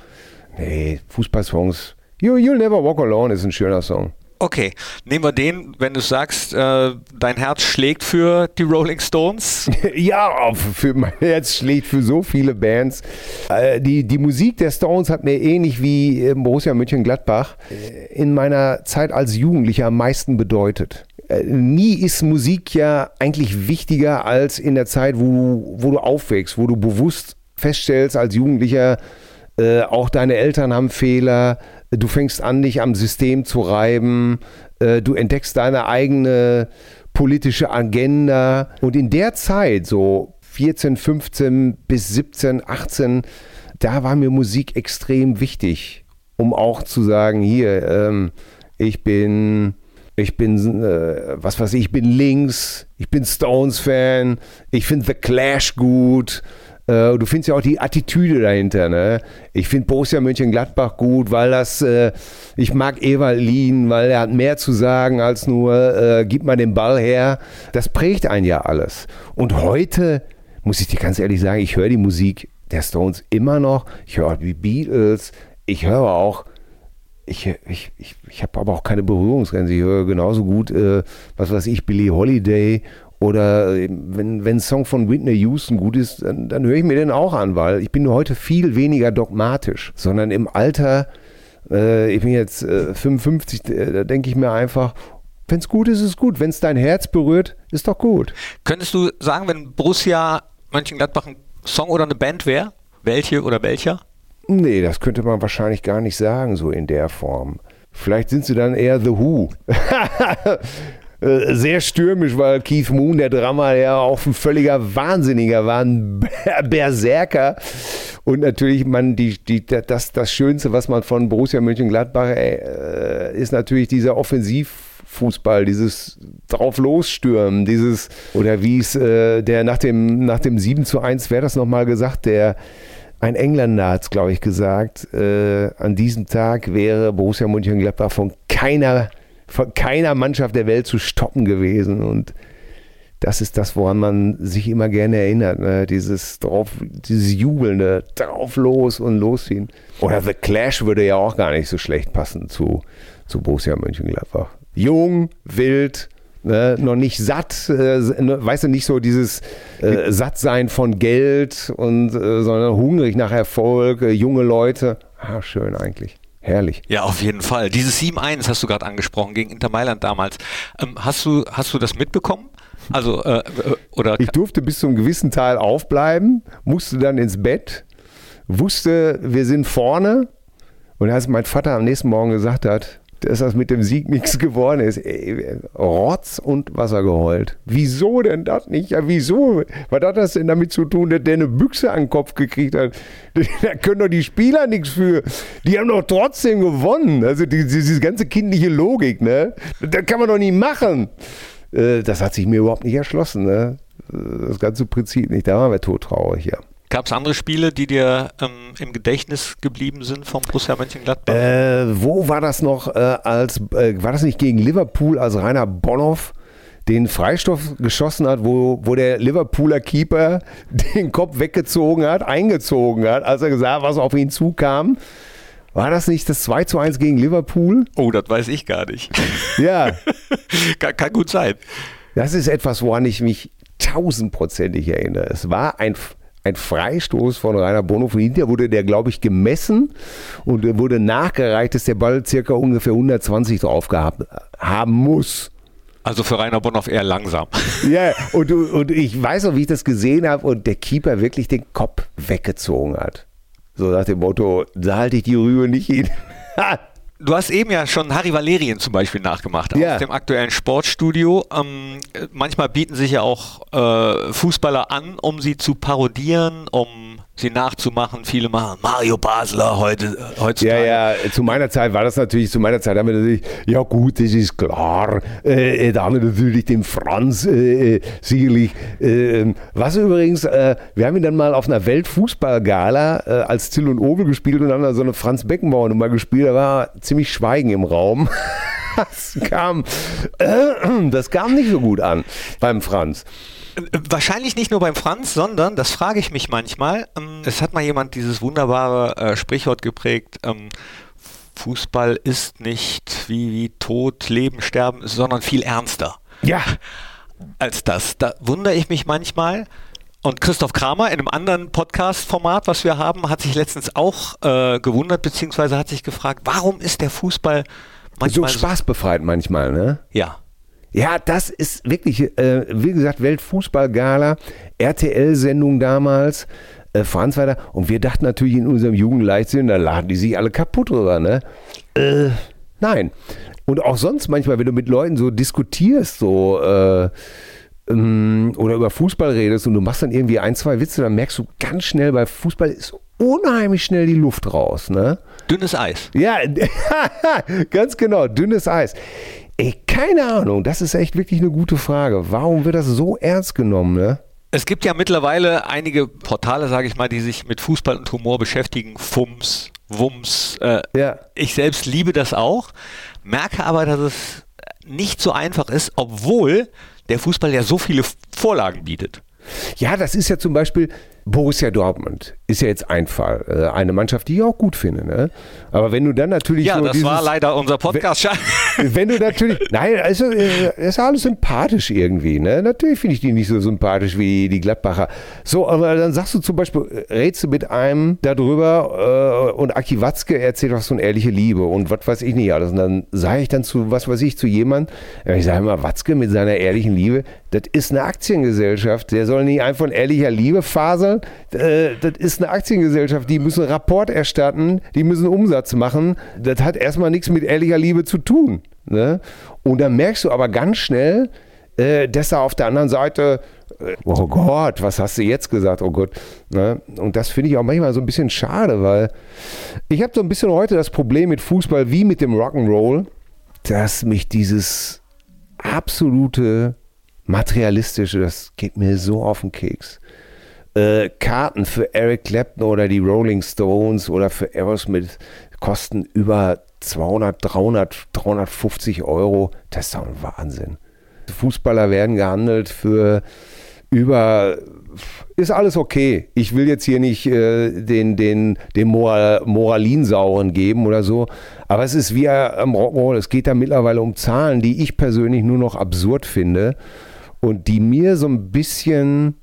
Nee, Fußballsongs. You, You'll Never Walk Alone ist ein schöner Song. Okay, nehmen wir den, wenn du sagst, äh, dein Herz schlägt für die Rolling Stones. Ja, für mein Herz schlägt für so viele Bands. Äh, die, die Musik der Stones hat mir ähnlich wie äh, Borussia Mönchengladbach äh, in meiner Zeit als Jugendlicher am meisten bedeutet. Äh, Nie ist Musik ja eigentlich wichtiger als in der Zeit, wo, wo du aufwächst, wo du bewusst feststellst als Jugendlicher, auch deine Eltern haben Fehler, du fängst an, dich am System zu reiben, äh, du entdeckst deine eigene politische Agenda. Und in der Zeit, so 14, 15 bis 17, 18, da war mir Musik extrem wichtig, um auch zu sagen, hier, ähm, ich bin, ich bin, äh, was weiß ich, ich bin links, ich bin Stones-Fan, ich finde The Clash gut. Äh, Du findest ja auch die Attitüde dahinter. Ne? Ich finde Borussia Mönchengladbach gut, weil das, äh, ich mag Ewald Lien, weil er hat mehr zu sagen als nur, äh, gib mal den Ball her. Das prägt einen ja alles. Und heute, muss ich dir ganz ehrlich sagen, ich höre die Musik der Stones immer noch. Ich höre die Beatles. Ich höre auch ich, ich, ich, ich habe aber auch keine Berührungsgrenze. Ich höre genauso gut, äh, was weiß ich, Billie Holiday oder äh, wenn, wenn ein Song von Whitney Houston gut ist, dann, dann höre ich mir den auch an, weil ich bin heute viel weniger dogmatisch, sondern im Alter, äh, ich bin jetzt äh, 55, äh, da denke ich mir einfach, wenn es gut ist, ist es gut. Wenn es dein Herz berührt, ist doch gut. Könntest du sagen, wenn Borussia Mönchengladbach ein Song oder eine Band wäre, welche oder welcher? Nee, das könnte man wahrscheinlich gar nicht sagen, so in der Form. Vielleicht sind sie dann eher The Who. Äh, Sehr stürmisch, weil Keith Moon, der Drummer, ja auch ein völliger Wahnsinniger war, ein Ber- Berserker. Und natürlich, man, die, die, das, das Schönste, was man von Borussia Mönchengladbach äh, ist natürlich dieser Offensivfußball, dieses drauf losstürmen, dieses, oder wie es äh, der nach dem, nach dem 7 zu 1, wer das nochmal gesagt, der ein Engländer hat es, glaube ich, gesagt, äh, an diesem Tag wäre Borussia Mönchengladbach von keiner, von keiner Mannschaft der Welt zu stoppen gewesen. Und das ist das, woran man sich immer gerne erinnert. Ne? Dieses drauf, dieses Jubelnde, drauf los und losziehen. Oder The Clash würde ja auch gar nicht so schlecht passen zu, zu Borussia Mönchengladbach. Jung, wild, ne? noch nicht satt, äh, ne? weißt du, nicht so dieses äh, Sattsein von Geld und äh, sondern hungrig nach Erfolg, äh, junge Leute. Ah, schön eigentlich. Herrlich. Ja, auf jeden Fall. Dieses 7-1 hast du gerade angesprochen gegen Inter Mailand damals. Ähm, hast, du, hast du das mitbekommen? Also, äh, äh, oder. Ich durfte bis zu einem gewissen Teil aufbleiben, musste dann ins Bett, wusste, wir sind vorne. Und als mein Vater am nächsten Morgen gesagt hat, dass das mit dem Sieg nichts geworden ist, ey, Rotz und Wasser geheult. Wieso denn das nicht? Ja, wieso? Was hat das denn damit zu tun, dass der eine Büchse an den Kopf gekriegt hat? Da können doch die Spieler nichts für. Die haben doch trotzdem gewonnen. Also die, diese ganze kindliche Logik, ne? Das kann man doch nicht machen. Äh, Das hat sich mir überhaupt nicht erschlossen, ne? Das ganze Prinzip nicht. Da waren wir todtraurig, ja. Gab es andere Spiele, die dir ähm, im Gedächtnis geblieben sind vom Borussia Mönchengladbach? Äh, wo war das noch, äh, als äh, war das nicht gegen Liverpool, als Rainer Bonhoff den Freistoff geschossen hat, wo, wo der Liverpooler Keeper den Kopf weggezogen hat, eingezogen hat, als er gesagt hat, was auf ihn zukam? War das nicht das 2 zu 1 gegen Liverpool? Oh, das weiß ich gar nicht. Ja, kann, kann gut sein. das ist etwas, woran ich mich tausendprozentig erinnere. Es war ein, ein Freistoß von Rainer Bonhoff. Hinterher wurde der, glaube ich, gemessen und wurde nachgereicht, dass der Ball circa ungefähr 120 drauf gehabt haben muss. Also für Rainer Bonhoff eher langsam. Ja, und, und ich weiß noch, wie ich das gesehen habe und der Keeper wirklich den Kopf weggezogen hat. So nach dem Motto, da halte ich die Rübe nicht hin. Du hast eben ja schon Harry Valerien zum Beispiel nachgemacht Ja. aus dem aktuellen Sportstudio. Ähm, äh, manchmal bieten sich ja auch äh, Fußballer an, um sie zu parodieren, um sie nachzumachen. Viele machen Mario Basler heute, äh, Ja, heutzutage. ja, zu meiner Zeit war das natürlich, zu meiner Zeit haben wir natürlich, ja gut, das ist klar, äh, äh, da haben wir natürlich den Franz äh, äh, sicherlich, äh, was übrigens, äh, wir haben ihn dann mal auf einer Weltfußballgala als Till und Obel gespielt und haben da so eine Franz Beckenbauer Nummer gespielt, da war ziemlich Schweigen im Raum. Das kam, das kam nicht so gut an beim Franz. Wahrscheinlich nicht nur beim Franz, sondern, das frage ich mich manchmal, ähm, es hat mal jemand dieses wunderbare äh, Sprichwort geprägt, ähm, Fußball ist nicht wie, wie Tod, Leben, Sterben, sondern viel ernster. Ja, als das. Da wundere ich mich manchmal. Und Christoph Kramer in einem anderen Podcast-Format, was wir haben, hat sich letztens auch äh, gewundert, beziehungsweise hat sich gefragt, warum ist der Fußball so manchmal spaßbefreit manchmal, ne? ja. Ja, das ist wirklich, äh, wie gesagt, Weltfußballgala, RTL-Sendung damals, äh, Franz da. Und wir dachten natürlich in unserem Jugendleichtsinn, da laden die sich alle kaputt drüber, ne? Äh, nein. Und auch sonst manchmal, wenn du mit Leuten so diskutierst, so, äh, ähm, oder über Fußball redest und du machst dann irgendwie ein, zwei Witze, dann merkst du ganz schnell, bei Fußball ist unheimlich schnell die Luft raus, ne? Dünnes Eis. Ja, ganz genau, dünnes Eis. Ey, keine Ahnung, das ist echt wirklich eine gute Frage. Warum wird das so ernst genommen, ne? Es gibt ja mittlerweile einige Portale, sage ich mal, die sich mit Fußball und Humor beschäftigen. Fums, Wums. Äh, Ja. Ich selbst liebe das auch, merke aber, dass es nicht so einfach ist, obwohl der Fußball ja so viele Vorlagen bietet. Ja, das ist ja zum Beispiel Borussia Dortmund. Ist ja jetzt ein Fall. Äh, Eine Mannschaft, die ich auch gut finde, ne? Aber wenn du dann natürlich Ja, so das dieses, war leider unser Podcast. wenn du natürlich, nein, also äh, ist ja alles sympathisch irgendwie, ne? Natürlich finde ich die nicht so sympathisch wie die Gladbacher. So, aber dann sagst du zum Beispiel, äh, redst du mit einem darüber äh, und Aki Watzke erzählt was von ehrliche Liebe und was weiß ich nicht alles. Und dann sage ich dann zu, was weiß ich, zu jemand, ja, ich sage immer, Watzke mit seiner ehrlichen Liebe, das ist eine Aktiengesellschaft. Der soll nicht einfach von ehrlicher Liebe faseln. Äh, das ist eine Aktiengesellschaft, die müssen Rapport erstatten, die müssen Umsatz machen. Das hat erstmal nichts mit ehrlicher Liebe zu tun. Ne? Und dann merkst du aber ganz schnell, äh, dass da auf der anderen Seite, äh, oh Gott, was hast du jetzt gesagt? Oh Gott. Ne? Und das finde ich auch manchmal so ein bisschen schade, weil ich habe so ein bisschen heute das Problem mit Fußball wie mit dem Rock'n'Roll, dass mich dieses absolute materialistische, das geht mir so auf den Keks. Äh, Karten für Eric Clapton oder die Rolling Stones oder für Aerosmith kosten über 200, 300, 350 Euro. Das ist doch ein Wahnsinn. Fußballer werden gehandelt für über ist alles okay. Ich will jetzt hier nicht äh, den, den, den Moral, Moralinsauren geben oder so. Aber es ist wie am Rock'n'Roll. Es geht da mittlerweile um Zahlen, die ich persönlich nur noch absurd finde und die mir so ein bisschen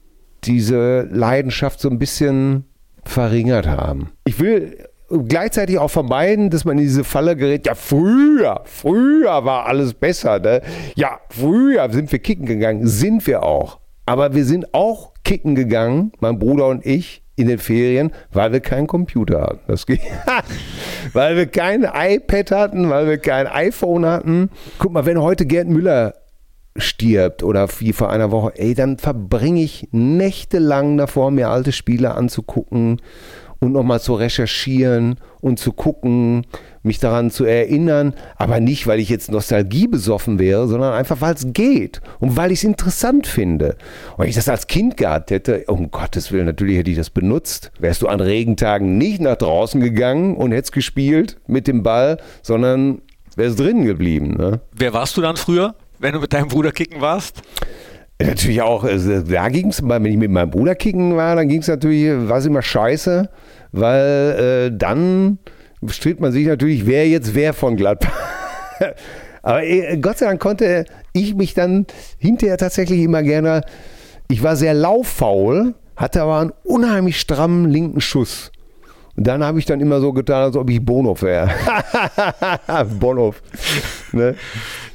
diese Leidenschaft so ein bisschen verringert haben. Ich will gleichzeitig auch vermeiden, dass man in diese Falle gerät. Ja, früher, früher war alles besser. Ne? Ja, früher sind wir kicken gegangen. Sind wir auch. Aber wir sind auch kicken gegangen, mein Bruder und ich, in den Ferien, weil wir keinen Computer hatten. Das geht. weil wir kein iPad hatten, weil wir kein iPhone hatten. Guck mal, wenn heute Gerd Müller stirbt oder wie vor einer Woche, ey, dann verbringe ich nächtelang davor, mir alte Spiele anzugucken und nochmal zu recherchieren und zu gucken, mich daran zu erinnern, aber nicht, weil ich jetzt Nostalgie besoffen wäre, sondern einfach, weil es geht und weil ich es interessant finde. Und wenn ich das als Kind gehabt hätte, um Gottes Willen, natürlich hätte ich das benutzt. Wärst du an Regentagen nicht nach draußen gegangen und hättest gespielt mit dem Ball, sondern wärst drinnen geblieben. Ne? Wer warst du dann früher, wenn du mit deinem Bruder kicken warst? Natürlich auch, also da ging es, wenn ich mit meinem Bruder kicken war, dann ging es natürlich, war es immer scheiße, weil äh, dann stritt man sich natürlich, wer jetzt wer von Gladbach. Aber äh, Gott sei Dank konnte ich mich dann hinterher tatsächlich immer gerne, ich war sehr lauffaul, hatte aber einen unheimlich strammen linken Schuss. Und dann habe ich dann immer so getan, als ob ich Bonhoff wäre. Bonhoff. Ne?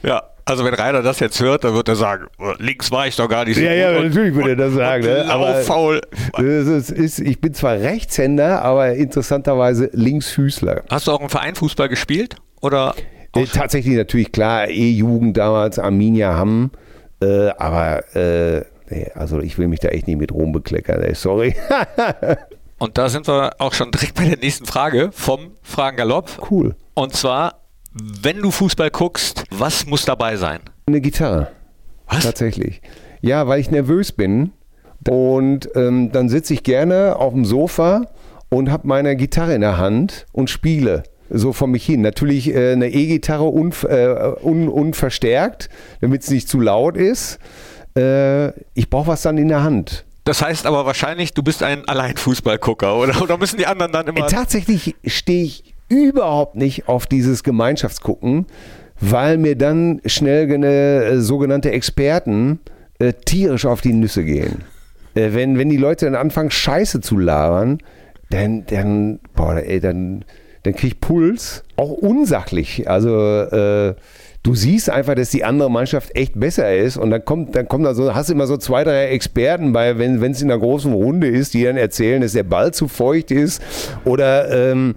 Ja, also wenn Rainer das jetzt hört, dann wird er sagen, links war ich doch gar nicht so Ja, ja, natürlich würde er das sagen. Ne? Aber es ist, ist, ich bin zwar Rechtshänder, aber interessanterweise Linksfüßler. Hast du auch im Verein Fußball gespielt? Oder Äh, tatsächlich natürlich klar, E-Jugend damals, Arminia Hamm, äh, aber äh, nee, also ich will mich da echt nicht mit Ruhm bekleckern, ey, sorry. Und da sind wir auch schon direkt bei der nächsten Frage vom Fragen Galopp. cool. Und zwar, wenn du Fußball guckst, was muss dabei sein? Eine Gitarre. Was? Tatsächlich. Ja, weil ich nervös bin und ähm, dann sitze ich gerne auf dem Sofa und habe meine Gitarre in der Hand und spiele so vor mich hin. Natürlich äh, eine E-Gitarre unv äh, un unverstärkt, damit es nicht zu laut ist. Äh, ich brauche was dann in der Hand. Das heißt aber wahrscheinlich, du bist ein Alleinfußballgucker, oder? Oder müssen die anderen dann immer. Äh, Tatsächlich stehe ich überhaupt nicht auf dieses Gemeinschaftsgucken, weil mir dann schnell gene, äh, sogenannte Experten äh, tierisch auf die Nüsse gehen. Äh, wenn, wenn die Leute dann anfangen, Scheiße zu labern, dann, dann, boah, ey, dann, dann krieg ich Puls, auch unsachlich. Also äh, du siehst einfach, dass die andere Mannschaft echt besser ist und dann kommt, dann kommt da so, hast immer so zwei, drei Experten bei, wenn es in einer großen Runde ist, die dann erzählen, dass der Ball zu feucht ist oder ähm,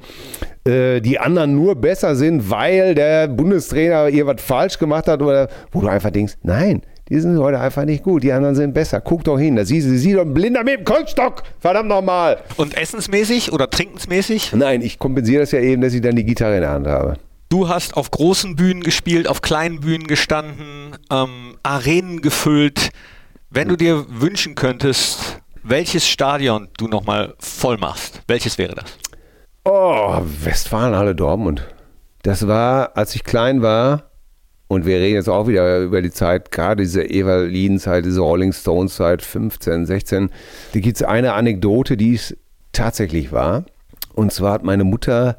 äh, die anderen nur besser sind, weil der Bundestrainer ihr was falsch gemacht hat oder wo du einfach denkst, nein, die sind heute einfach nicht gut, die anderen sind besser. Guck doch hin, da siehst du, sieh doch ein Blinder mit dem Kunststock, verdammt nochmal. Und essensmäßig oder trinkensmäßig? Nein, ich kompensiere das ja eben, dass ich dann die Gitarre in der Hand habe. Du hast auf großen Bühnen gespielt, auf kleinen Bühnen gestanden, ähm, Arenen gefüllt. Wenn du dir wünschen könntest, welches Stadion du nochmal voll machst, welches wäre das? Oh, Westfalenhalle Dortmund. Das war, als ich klein war, und wir reden jetzt auch wieder über die Zeit, gerade diese Evalin-Zeit, diese Rolling Stones-Zeit, 15, 16. Da gibt es eine Anekdote, die es tatsächlich war. Und zwar hat meine Mutter,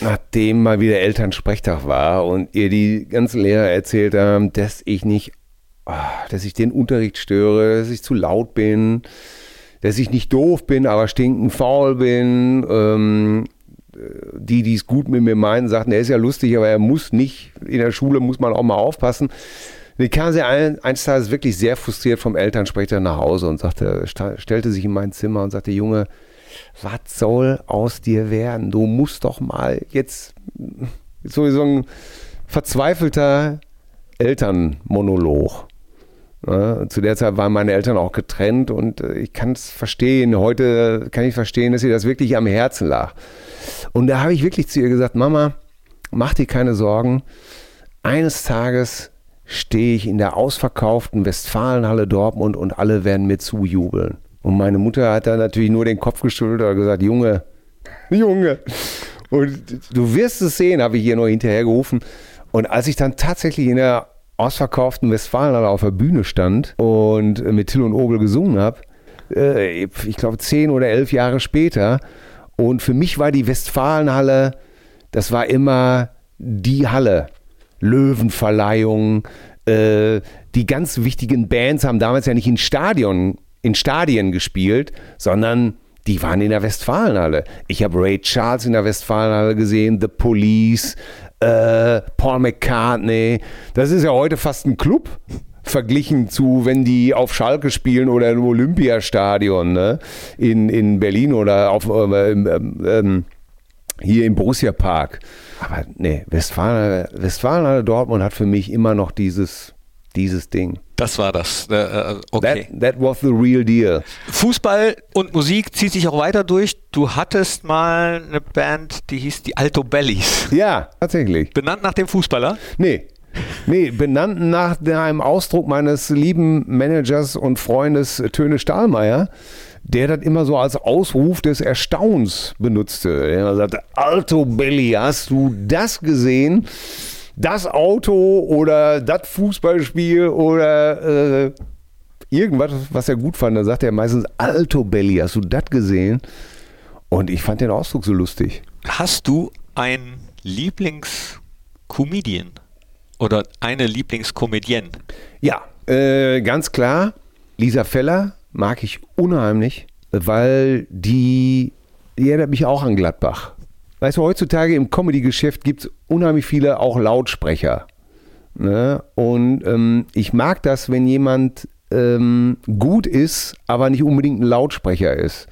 nachdem mal wieder Elternsprechtag war und ihr die ganzen Lehrer erzählt haben, dass ich nicht, ah, dass ich den Unterricht störe, dass ich zu laut bin, dass ich nicht doof bin, aber stinkend faul bin. Ähm, die, die es gut mit mir meinen, sagten, er ist ja lustig, aber er muss nicht, in der Schule muss man auch mal aufpassen. Die kam sie ein, eines Tages wirklich sehr frustriert vom Elternsprecher nach Hause und sagte, stellte sich in mein Zimmer und sagte, Junge, was soll aus dir werden? Du musst doch mal jetzt so, so ein verzweifelter Elternmonolog. Ne? Zu der Zeit waren meine Eltern auch getrennt und äh, ich kann es verstehen. Heute kann ich verstehen, dass ihr das wirklich am Herzen lag. Und da habe ich wirklich zu ihr gesagt, Mama, mach dir keine Sorgen. Eines Tages stehe ich in der ausverkauften Westfalenhalle Dortmund und alle werden mir zujubeln. Und meine Mutter hat da natürlich nur den Kopf geschüttelt und gesagt, Junge, Junge. Und du wirst es sehen, habe ich ihr nur hinterher gerufen. Und als ich dann tatsächlich in der ausverkauften Westfalenhalle auf der Bühne stand und mit Till und Obel gesungen habe, äh, ich glaube zehn oder elf Jahre später, und für mich war die Westfalenhalle, das war immer die Halle. Löwenverleihung, äh, die ganz wichtigen Bands haben damals ja nicht in Stadion, in Stadien gespielt, sondern die waren in der Westfalenhalle. Ich habe Ray Charles in der Westfalenhalle gesehen, The Police, äh, Paul McCartney. Das ist ja heute fast ein Club verglichen zu, wenn die auf Schalke spielen oder im Olympiastadion ne? in, in Berlin oder auf, äh, ähm, ähm, hier im Borussia Park. Aber nee, Westfalen, Westfalen Dortmund hat für mich immer noch dieses, dieses Ding. Das war das. Äh, äh, okay. That, that was the real deal. Fußball und Musik zieht sich auch weiter durch. Du hattest mal eine Band, die hieß die Alto Bellies. Ja, tatsächlich. Benannt nach dem Fußballer? Nee. Nee, benannt nach einem Ausdruck meines lieben Managers und Freundes Töne Stahlmeier, der das immer so als Ausruf des Erstaunens benutzte. Er sagte, Alto Belli, hast du das gesehen? Das Auto oder das Fußballspiel oder äh, irgendwas, was er gut fand. Da sagte er meistens, Alto Belli, hast du das gesehen? Und ich fand den Ausdruck so lustig. Hast du einen Lieblingscomedian oder eine Lieblingskomedienne? Ja, äh, ganz klar. Lisa Feller mag ich unheimlich, weil die, die erinnert mich auch an Gladbach. Weißt du, heutzutage im Comedy-Geschäft gibt es unheimlich viele auch Lautsprecher. Ne? Und ähm, ich mag das, wenn jemand ähm, gut ist, aber nicht unbedingt ein Lautsprecher ist.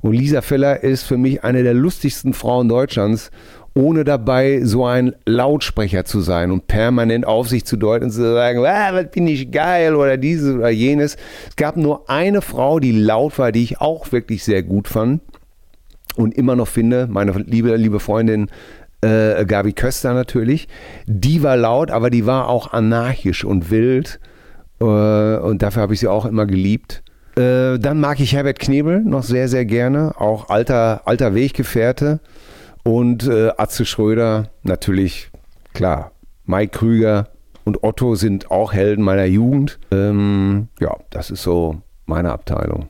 Und Lisa Feller ist für mich eine der lustigsten Frauen Deutschlands, ohne dabei so ein Lautsprecher zu sein und permanent auf sich zu deuten und zu sagen, ah, was bin ich geil oder dieses oder jenes. Es gab nur eine Frau, die laut war, die ich auch wirklich sehr gut fand und immer noch finde, meine liebe, liebe Freundin äh, Gabi Köster natürlich, die war laut, aber die war auch anarchisch und wild äh, und dafür habe ich sie auch immer geliebt. Äh, dann mag ich Herbert Knebel noch sehr, sehr gerne, auch alter, alter Weggefährte und äh, Atze Schröder natürlich, klar, Mike Krüger und Otto sind auch Helden meiner Jugend. Ähm, ja, das ist so meine Abteilung.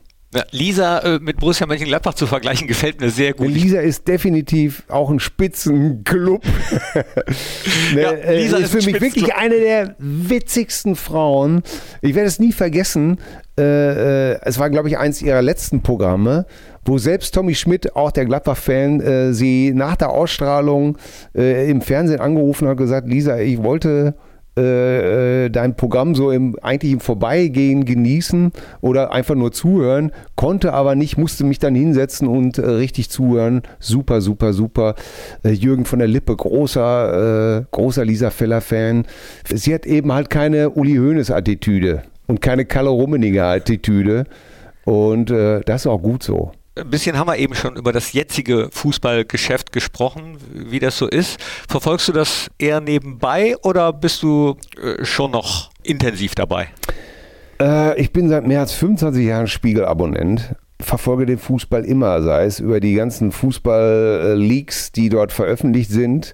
Lisa äh, mit Borussia Mönchengladbach zu vergleichen, gefällt mir sehr gut. Lisa ist definitiv auch ein Spitzenclub. ne, Ja, äh, Lisa ist ist für mich wirklich eine der witzigsten Frauen. Ich werde es nie vergessen. Äh, äh, es war, glaube ich, eins ihrer letzten Programme, wo selbst Tommy Schmidt, auch der Gladbach-Fan, äh, sie nach der Ausstrahlung äh, im Fernsehen angerufen hat und gesagt, Lisa, ich wollte äh, äh, dein Programm so im, eigentlich im Vorbeigehen genießen oder einfach nur zuhören, konnte aber nicht, musste mich dann hinsetzen und äh, richtig zuhören. Super, super, super. Äh, Jürgen von der Lippe, großer, äh, großer Lisa Feller-Fan. Sie hat eben halt keine Uli Hoeneß-Attitüde und keine Kalle Rummeniger-Attitüde. Und das ist auch gut so. Ein bisschen haben wir eben schon über das jetzige Fußballgeschäft gesprochen, wie das so ist. Verfolgst du das eher nebenbei oder bist du äh, schon noch intensiv dabei? Äh, ich bin seit mehr als 25 Jahren Spiegel-Abonnent. Verfolge den Fußball immer, sei es über die ganzen Fußball-Leaks, die dort veröffentlicht sind,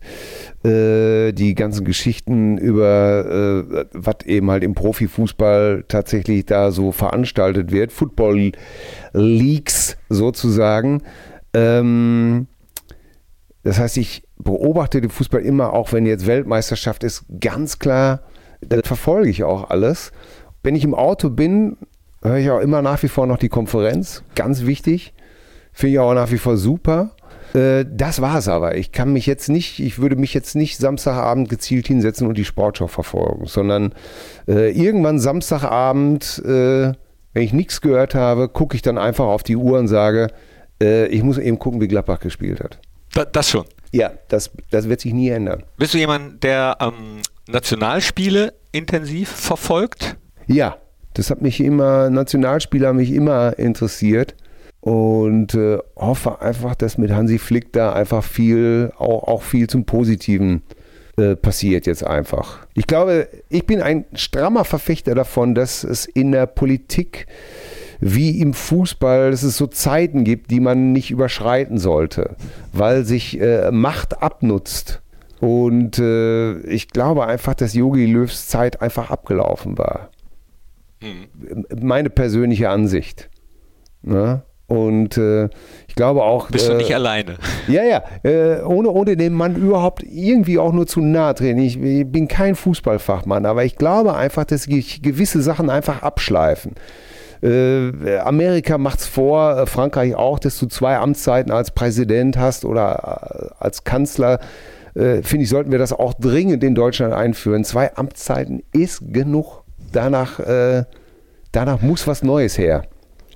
äh, die ganzen Geschichten über, äh, was eben halt im Profifußball tatsächlich da so veranstaltet wird, Football-Leaks sozusagen. Ähm, das heißt, ich beobachte den Fußball immer, auch wenn jetzt Weltmeisterschaft ist, ganz klar, das verfolge ich auch alles. Wenn ich im Auto bin, höre ich auch immer nach wie vor noch die Konferenz, ganz wichtig. Finde ich auch nach wie vor super. Äh, Das war es aber. Ich kann mich jetzt nicht, ich würde mich jetzt nicht Samstagabend gezielt hinsetzen und die Sportschau verfolgen, sondern äh, irgendwann Samstagabend, äh, wenn ich nichts gehört habe, gucke ich dann einfach auf die Uhr und sage, äh, ich muss eben gucken, wie Gladbach gespielt hat. Da, das schon. Ja, das, das wird sich nie ändern. Bist du jemand, der ähm, Nationalspiele intensiv verfolgt? Ja, das hat mich immer, Nationalspieler mich immer interessiert und äh, hoffe einfach, dass mit Hansi Flick da einfach viel, auch, auch viel zum Positiven äh, passiert jetzt einfach. Ich glaube, ich bin ein strammer Verfechter davon, dass es in der Politik wie im Fußball, dass es so Zeiten gibt, die man nicht überschreiten sollte, weil sich äh, Macht abnutzt. Und äh, ich glaube einfach, dass Yogi Löws Zeit einfach abgelaufen war meine persönliche Ansicht. Ne? Und äh, ich glaube auch. Bist du äh, nicht alleine? Ja, ja. Äh, ohne, ohne dem Mann überhaupt irgendwie auch nur zu nahe treten. Ich, ich bin kein Fußballfachmann, aber ich glaube einfach, dass ge- gewisse Sachen einfach abschleifen. Äh, Amerika macht's vor, äh, Frankreich auch, dass du zwei Amtszeiten als Präsident hast oder als Kanzler. Finde ich, sollten wir das auch dringend in Deutschland einführen. Zwei Amtszeiten ist genug. Danach, äh, danach muss was Neues her.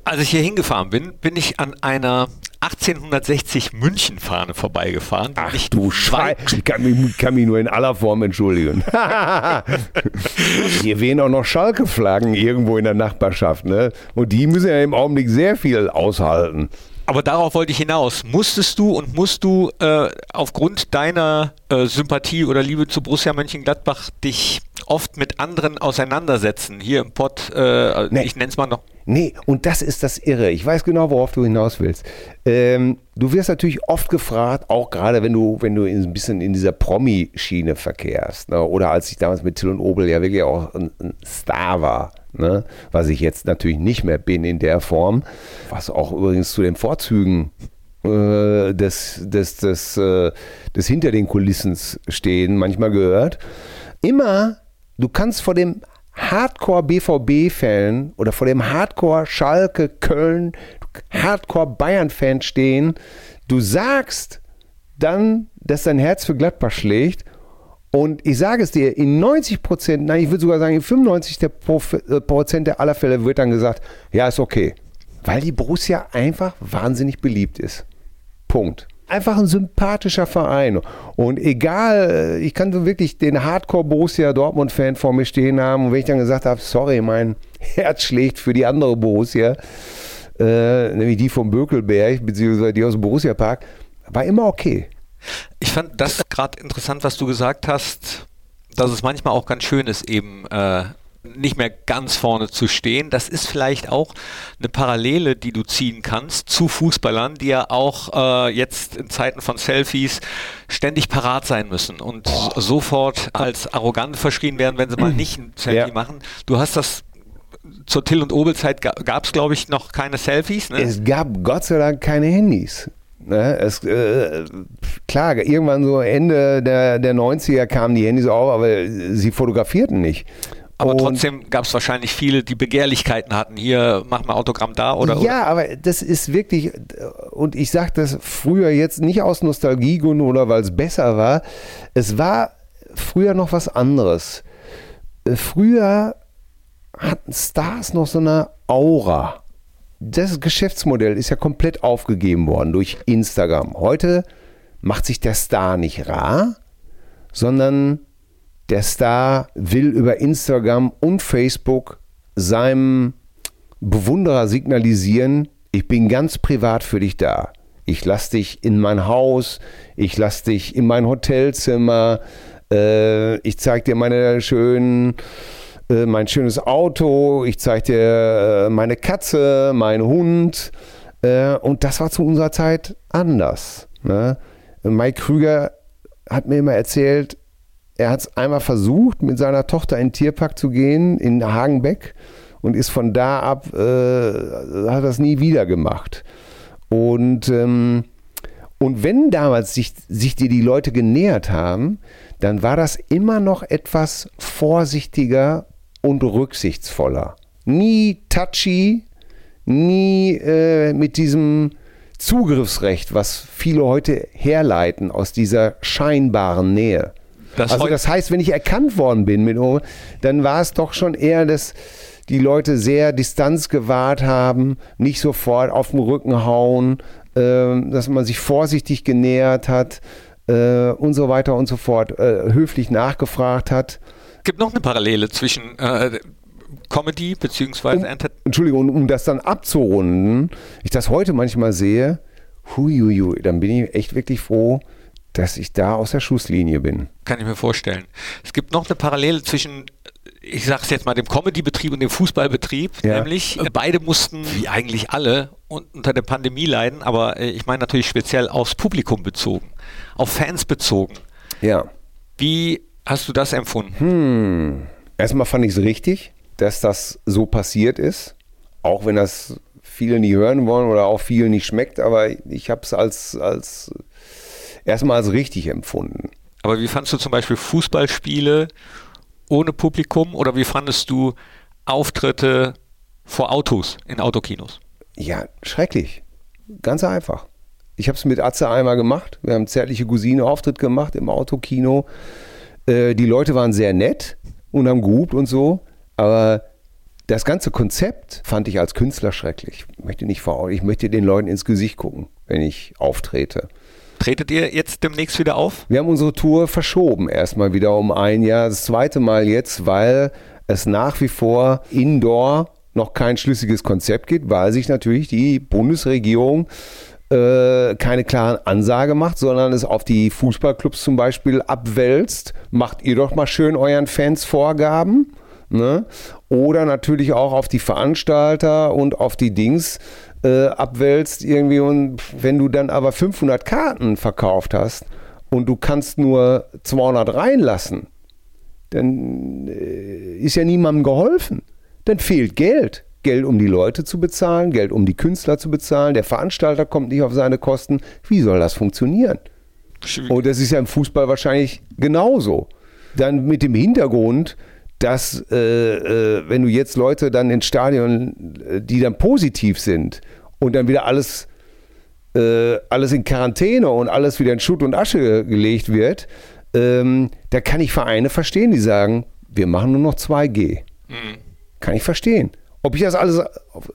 Als ich hier hingefahren bin, bin ich an einer 1860 München-Fahne vorbeigefahren. Ach du Scheiße, ich kann mich, kann mich nur in aller Form entschuldigen. Hier wehen auch noch Schalke-Flaggen irgendwo in der Nachbarschaft. Ne? Und die müssen ja im Augenblick sehr viel aushalten. Aber darauf wollte ich hinaus. Musstest du und musst du äh, aufgrund deiner äh, Sympathie oder Liebe zu Borussia Mönchengladbach dich oft mit anderen auseinandersetzen? Hier im Pott, äh, Nee. ich nenne es mal noch. Nee, und das ist das Irre. Ich weiß genau, worauf du hinaus willst. Ähm, du wirst natürlich oft gefragt, auch gerade wenn du, wenn du in, ein bisschen in dieser Promi-Schiene verkehrst. Ne? Oder als ich damals mit Till und Obel ja wirklich auch ein, ein Star war. Ne? Was ich jetzt natürlich nicht mehr bin in der Form. Was auch übrigens zu den Vorzügen äh, des, des, des, äh, des hinter den Kulissen stehen manchmal gehört. Immer, du kannst vor dem Hardcore-BVB-Fan oder vor dem Hardcore-Schalke, Köln, Hardcore-Bayern-Fan stehen. Du sagst dann, dass dein Herz für Gladbach schlägt. Und ich sage es dir, in 90 Prozent, nein, ich würde sogar sagen, in 95 der äh, Prozent der aller Fälle wird dann gesagt, ja, ist okay. Weil die Borussia einfach wahnsinnig beliebt ist. Punkt. Einfach ein sympathischer Verein. Und egal, ich kann so wirklich den Hardcore-Borussia Dortmund-Fan vor mir stehen haben. Und wenn ich dann gesagt habe, sorry, mein Herz schlägt für die andere Borussia, äh, nämlich die vom Bökelberg, beziehungsweise die aus dem Borussia-Park, war immer okay. Ich fand das gerade interessant, was du gesagt hast, dass es manchmal auch ganz schön ist, eben äh, nicht mehr ganz vorne zu stehen. Das ist vielleicht auch eine Parallele, die du ziehen kannst zu Fußballern, die ja auch äh, jetzt in Zeiten von Selfies ständig parat sein müssen und so- sofort als arrogant verschrien werden, wenn sie mal nicht ein Selfie Ja. machen. Du hast das zur Till- und Obel-Zeit gab es, glaube ich, noch keine Selfies. Ne? Es gab Gott sei Dank keine Handys. Ne, es, äh, klar, irgendwann so Ende der, der 90er kamen die Handys auf, aber sie fotografierten nicht. Aber Und- trotzdem gab es wahrscheinlich viele, die Begehrlichkeiten hatten. Hier, mach mal Autogramm da oder. ja, aber das ist wirklich, und ich sage das früher jetzt nicht aus Nostalgiegründen oder weil es besser war, es war früher noch was anderes. Früher hatten Stars noch so eine Aura. Das Geschäftsmodell ist ja komplett aufgegeben worden durch Instagram. Heute macht sich der Star nicht rar, sondern der Star will über Instagram und Facebook seinem Bewunderer signalisieren, ich bin ganz privat für dich da. Ich lasse dich in mein Haus, ich lasse dich in mein Hotelzimmer, äh, ich zeige dir meine schönen, äh, mein schönes Auto, ich zeige dir äh, meine Katze, meinen Hund. Äh, und das war zu unserer Zeit anders. Ne? Mike Krüger hat mir immer erzählt, er hat es einmal versucht, mit seiner Tochter in den Tierpark zu gehen, in Hagenbeck, und ist von da ab, äh, hat das nie wieder gemacht. Und, ähm, und wenn damals sich, sich dir die Leute genähert haben, dann war das immer noch etwas vorsichtiger und rücksichtsvoller. Nie touchy, nie äh, mit diesem Zugriffsrecht, was viele heute herleiten aus dieser scheinbaren Nähe. Das also das heißt, wenn ich erkannt worden bin, mit, Ohren, dann war es doch schon eher, dass die Leute sehr Distanz gewahrt haben, nicht sofort auf den Rücken hauen, ähm, dass man sich vorsichtig genähert hat äh, und so weiter und so fort, äh, höflich nachgefragt hat. gibt noch eine Parallele zwischen äh, Comedy bzw. Um, Enter Entschuldigung, um das dann abzurunden, ich das heute manchmal sehe, huiuiui, dann bin ich echt wirklich froh, dass ich da aus der Schusslinie bin. kann ich mir vorstellen. Es gibt noch eine Parallele zwischen, ich sag's jetzt mal, dem Comedy-Betrieb und dem Fußballbetrieb, Ja. nämlich äh, beide mussten, wie eigentlich alle, un- unter der Pandemie leiden, aber äh, ich meine natürlich speziell aufs Publikum bezogen, auf Fans bezogen. Ja. Wie hast du das empfunden? Hm. Erstmal fand ich es richtig, dass das so passiert ist, auch wenn das viele nie hören wollen oder auch vielen nicht schmeckt, aber ich habe es als, als erstmal als richtig empfunden. Aber wie fandest du zum Beispiel Fußballspiele ohne Publikum oder wie fandest du Auftritte vor Autos, in Autokinos? Ja, schrecklich. Ganz einfach. Ich habe es mit Atze einmal gemacht. Wir haben zärtliche Cousine Auftritt gemacht im Autokino. Äh, die Leute waren sehr nett und haben gehupt und so. Aber das ganze Konzept fand ich als Künstler schrecklich. Ich möchte nicht vor, ich möchte den Leuten ins Gesicht gucken, wenn ich auftrete. Tretet ihr jetzt demnächst wieder auf? Wir haben unsere Tour verschoben, erstmal wieder um ein Jahr. Das zweite Mal jetzt, weil es nach wie vor indoor noch kein schlüssiges Konzept gibt, weil sich natürlich die Bundesregierung äh, keine klaren Ansage macht, sondern es auf die Fußballclubs zum Beispiel abwälzt. Macht ihr doch mal schön euren Fans Vorgaben. Ne? Oder natürlich auch auf die Veranstalter und auf die Dings äh, abwälzt irgendwie. Und wenn du dann aber 500 Karten verkauft hast und du kannst nur 200 reinlassen, dann äh, ist ja niemandem geholfen. Dann fehlt Geld. Geld, um die Leute zu bezahlen, Geld, um die Künstler zu bezahlen. Der Veranstalter kommt nicht auf seine Kosten. Wie soll das funktionieren? Und das ist ja im Fußball wahrscheinlich genauso. Dann mit dem Hintergrund, dass äh, äh, wenn du jetzt Leute dann ins Stadion, äh, die dann positiv sind und dann wieder alles, äh, alles in Quarantäne und alles wieder in Schutt und Asche gelegt wird, ähm, da kann ich Vereine verstehen, die sagen, wir machen nur noch 2G. Mhm. Kann ich verstehen. Ob ich das alles,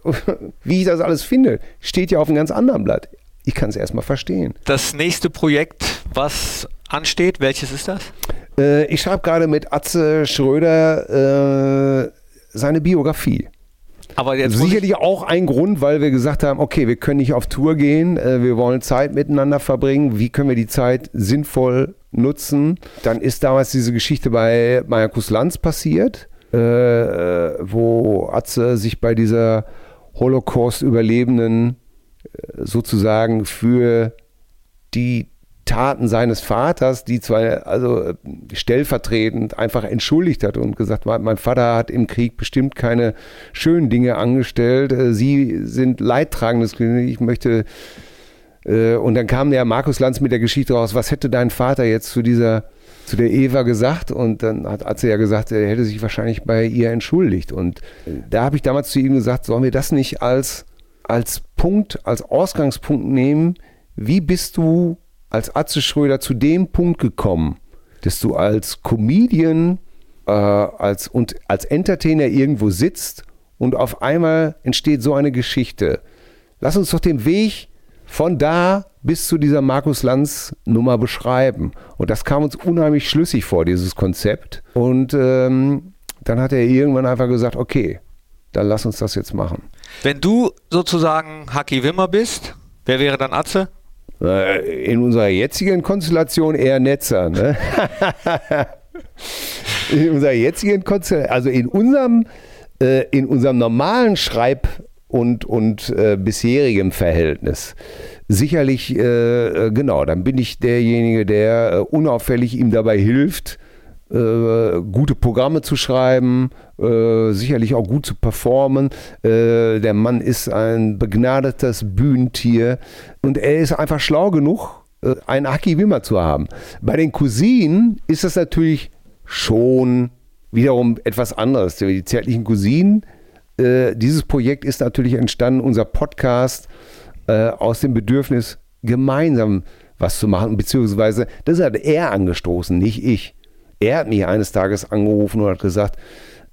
wie ich das alles finde, steht ja auf einem ganz anderen Blatt. Ich kann es erstmal verstehen. Das nächste Projekt, was ansteht, welches ist das? Äh, ich schreibe gerade mit Atze Schröder äh, seine Biografie. Aber jetzt Sicherlich auch ein Grund, weil wir gesagt haben, okay, wir können nicht auf Tour gehen, äh, wir wollen Zeit miteinander verbringen. Wie können wir die Zeit sinnvoll nutzen? Dann ist damals diese Geschichte bei Markus Lanz passiert äh, wo Atze sich bei dieser Holocaust-Überlebenden äh, sozusagen für die Taten seines Vaters, die zwar also äh, stellvertretend einfach entschuldigt hat und gesagt, mein Vater hat im Krieg bestimmt keine schönen Dinge angestellt. Äh, Sie sind leidtragendes Kind. Ich möchte und dann kam der Markus Lanz mit der Geschichte raus, was hätte dein Vater jetzt zu dieser zu der Eva gesagt und dann hat Atze ja gesagt, er hätte sich wahrscheinlich bei ihr entschuldigt. Und da habe ich damals zu ihm gesagt, sollen wir das nicht als, als Punkt, als Ausgangspunkt nehmen? Wie bist du als Atze Schröder zu dem Punkt gekommen, dass du als Comedian, äh, als, und als Entertainer irgendwo sitzt und auf einmal entsteht so eine Geschichte? Lass uns doch den Weg von da bis zu dieser Markus Lanz Nummer beschreiben. Und das kam uns unheimlich schlüssig vor, dieses Konzept. Und ähm, dann hat er irgendwann einfach gesagt, okay, dann lass uns das jetzt machen. Wenn du sozusagen Haki Wimmer bist, wer wäre dann Atze? Äh, in unserer jetzigen Konstellation eher Netzer. Ne? in unserer jetzigen Konstellation, also in unserem, äh, in unserem normalen Schreib- und, und äh, bisherigem Verhältnis. Sicherlich, äh, äh, genau, dann bin ich derjenige, der äh, unauffällig ihm dabei hilft, äh, gute Programme zu schreiben, äh, sicherlich auch gut zu performen. der Mann ist ein begnadetes Bühnentier und er ist einfach schlau genug, einen Aki Wimmer zu haben. Bei den Cousinen ist das natürlich schon wiederum etwas anderes. Die zärtlichen Cousinen äh, dieses Projekt ist natürlich entstanden, unser Podcast, äh, aus dem Bedürfnis, gemeinsam was zu machen, beziehungsweise das hat er angestoßen, nicht ich. Er hat mich eines Tages angerufen und hat gesagt,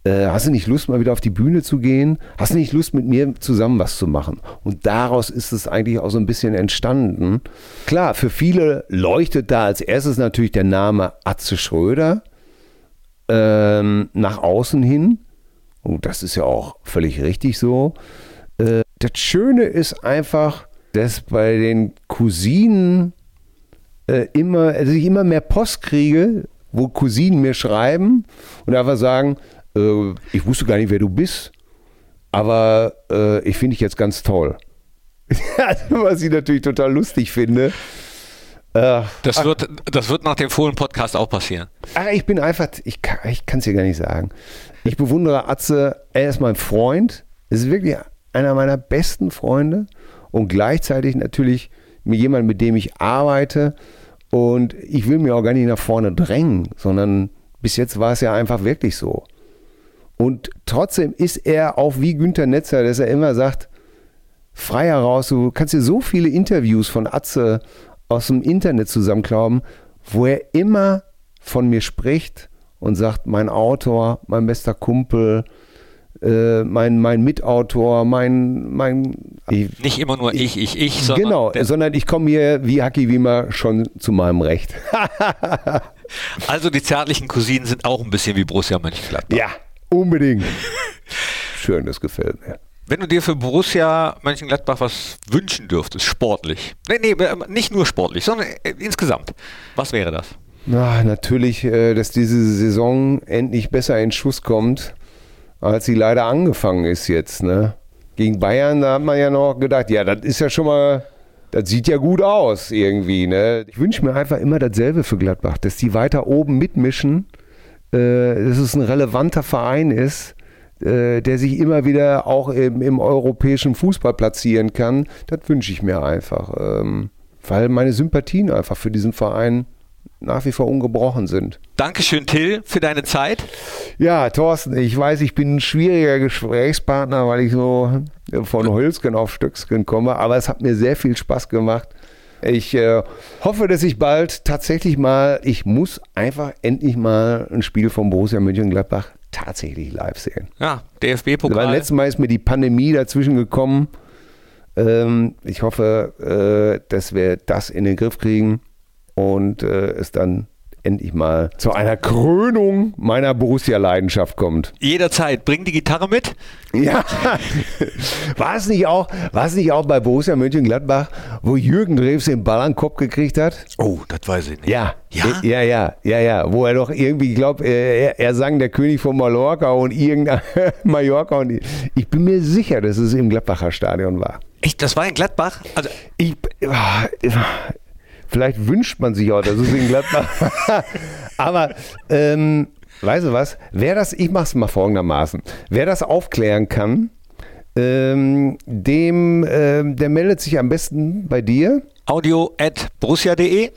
äh, hast du nicht Lust, mal wieder auf die Bühne zu gehen? Hast du nicht Lust, mit mir zusammen was zu machen? Und daraus ist es eigentlich auch so ein bisschen entstanden. Klar, für viele leuchtet da als erstes natürlich der Name Atze Schröder ähm, nach außen hin. Und das ist ja auch völlig richtig so. Äh, das Schöne ist einfach, dass bei den Cousinen äh, immer, also ich immer mehr Post kriege, wo Cousinen mir schreiben und einfach sagen, äh, ich wusste gar nicht, wer du bist, aber äh, ich finde dich jetzt ganz toll. Was ich natürlich total lustig finde. Äh, das, wird, das wird nach dem Fohlen-Podcast auch passieren. Ach, ich bin einfach, ich kann es dir gar nicht sagen. Ich bewundere Atze, er ist mein Freund, ist wirklich einer meiner besten Freunde und gleichzeitig natürlich mit jemandem, mit dem ich arbeite. Und ich will mir auch gar nicht nach vorne drängen, sondern bis jetzt war es ja einfach wirklich so. Und trotzdem ist er auch wie Günther Netzer, dass er immer sagt, frei heraus, du kannst dir so viele Interviews von Atze aus dem Internet zusammenklauben, wo er immer von mir spricht und sagt, mein Autor, mein bester Kumpel, äh, mein, mein Mitautor, mein, mein ich, Nicht immer nur ich, ich, ich, sondern genau, der, sondern ich komme hier wie Haki Wiemer schon zu meinem Recht. also die zärtlichen Cousinen sind auch ein bisschen wie Borussia Mönchengladbach. ja, unbedingt. Schön, das gefällt mir. Wenn du dir für Borussia Mönchengladbach was wünschen dürftest, sportlich, nee, nee, nicht nur sportlich, sondern äh, insgesamt, was wäre das? Na, natürlich, äh, dass diese Saison endlich besser in Schuss kommt, als sie leider angefangen ist jetzt. Ne? Gegen Bayern, da hat man ja noch gedacht, ja, das ist ja schon mal, das sieht ja gut aus irgendwie. Ne? Ich wünsche mir einfach immer dasselbe für Gladbach, dass die weiter oben mitmischen, äh, dass es ein relevanter Verein ist, äh, der sich immer wieder auch im, im europäischen Fußball platzieren kann. Das wünsche ich mir einfach, ähm, weil meine Sympathien einfach für diesen Verein nach wie vor ungebrochen sind. Dankeschön, Till, für deine Zeit. Ja, Thorsten, ich weiß, ich bin ein schwieriger Gesprächspartner, weil ich so von Holzken auf Stöcksken komme, aber es hat mir sehr viel Spaß gemacht. Ich äh, hoffe, dass ich bald tatsächlich mal, ich muss einfach endlich mal ein Spiel von Borussia Mönchengladbach tatsächlich live sehen. Ja, DFB-Pokal. letztes Mal ist mir die Pandemie dazwischen gekommen. Ähm, ich hoffe, äh, dass wir das in den Griff kriegen und äh, es dann endlich mal zu einer Krönung meiner Borussia-Leidenschaft kommt. Jederzeit. Bring die Gitarre mit. Ja, war es nicht auch, war es nicht auch bei Borussia Mönchengladbach, wo Jürgen Drews den Ball an den Kopf gekriegt hat? Oh, das weiß ich nicht. Ja, Ja? ja, ja, ja, ja, wo er doch irgendwie, ich glaube, er, er sang der König von Mallorca und irgendein Mallorca und ich bin mir sicher, dass es im Gladbacher Stadion war. Echt, das war in Gladbach? Also, Ich, vielleicht wünscht man sich auch, dass es in Gladbach Aber, ähm, weißt du was? Wer das, ich mach's mal folgendermaßen. Wer das aufklären kann, ähm, dem, ähm, der meldet sich am besten bei dir. audio at borussia.de.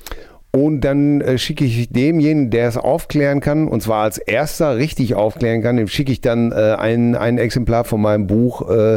Und dann äh, schicke ich demjenigen, der es aufklären kann, und zwar als erster richtig aufklären kann, dem schicke ich dann äh, ein, ein Exemplar von meinem Buch äh,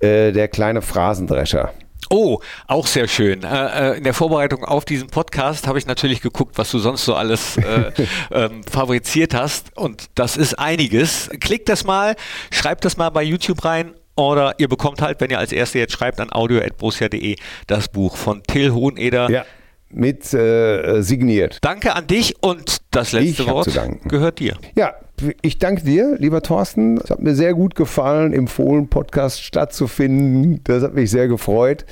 äh, Der kleine Phrasendrescher. Oh, auch sehr schön. Äh, äh, in der Vorbereitung auf diesen Podcast habe ich natürlich geguckt, was du sonst so alles äh, ähm, fabriziert hast. Und das ist einiges. Klickt das mal, schreibt das mal bei YouTube rein. Oder ihr bekommt halt, wenn ihr als Erste jetzt schreibt, an audio.borussia.de das Buch von Till Hoheneder. Ja, mit äh, signiert. Danke an dich und das letzte Wort gehört dir. Ja, ich danke dir, lieber Thorsten. Es hat mir sehr gut gefallen, im Fohlen-Podcast stattzufinden. Das hat mich sehr gefreut.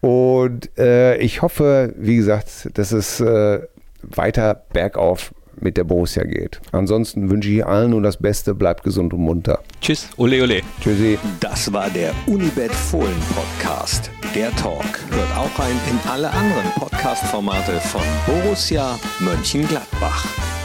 Und äh, ich hoffe, wie gesagt, dass es äh, weiter bergauf mit der Borussia geht. Ansonsten wünsche ich allen nur das Beste. Bleibt gesund und munter. Tschüss, ole ole. Tschüssi. Das war der Unibet Fohlen Podcast. Der Talk. Hört auch rein in alle anderen Podcast-Formate von Borussia Mönchengladbach.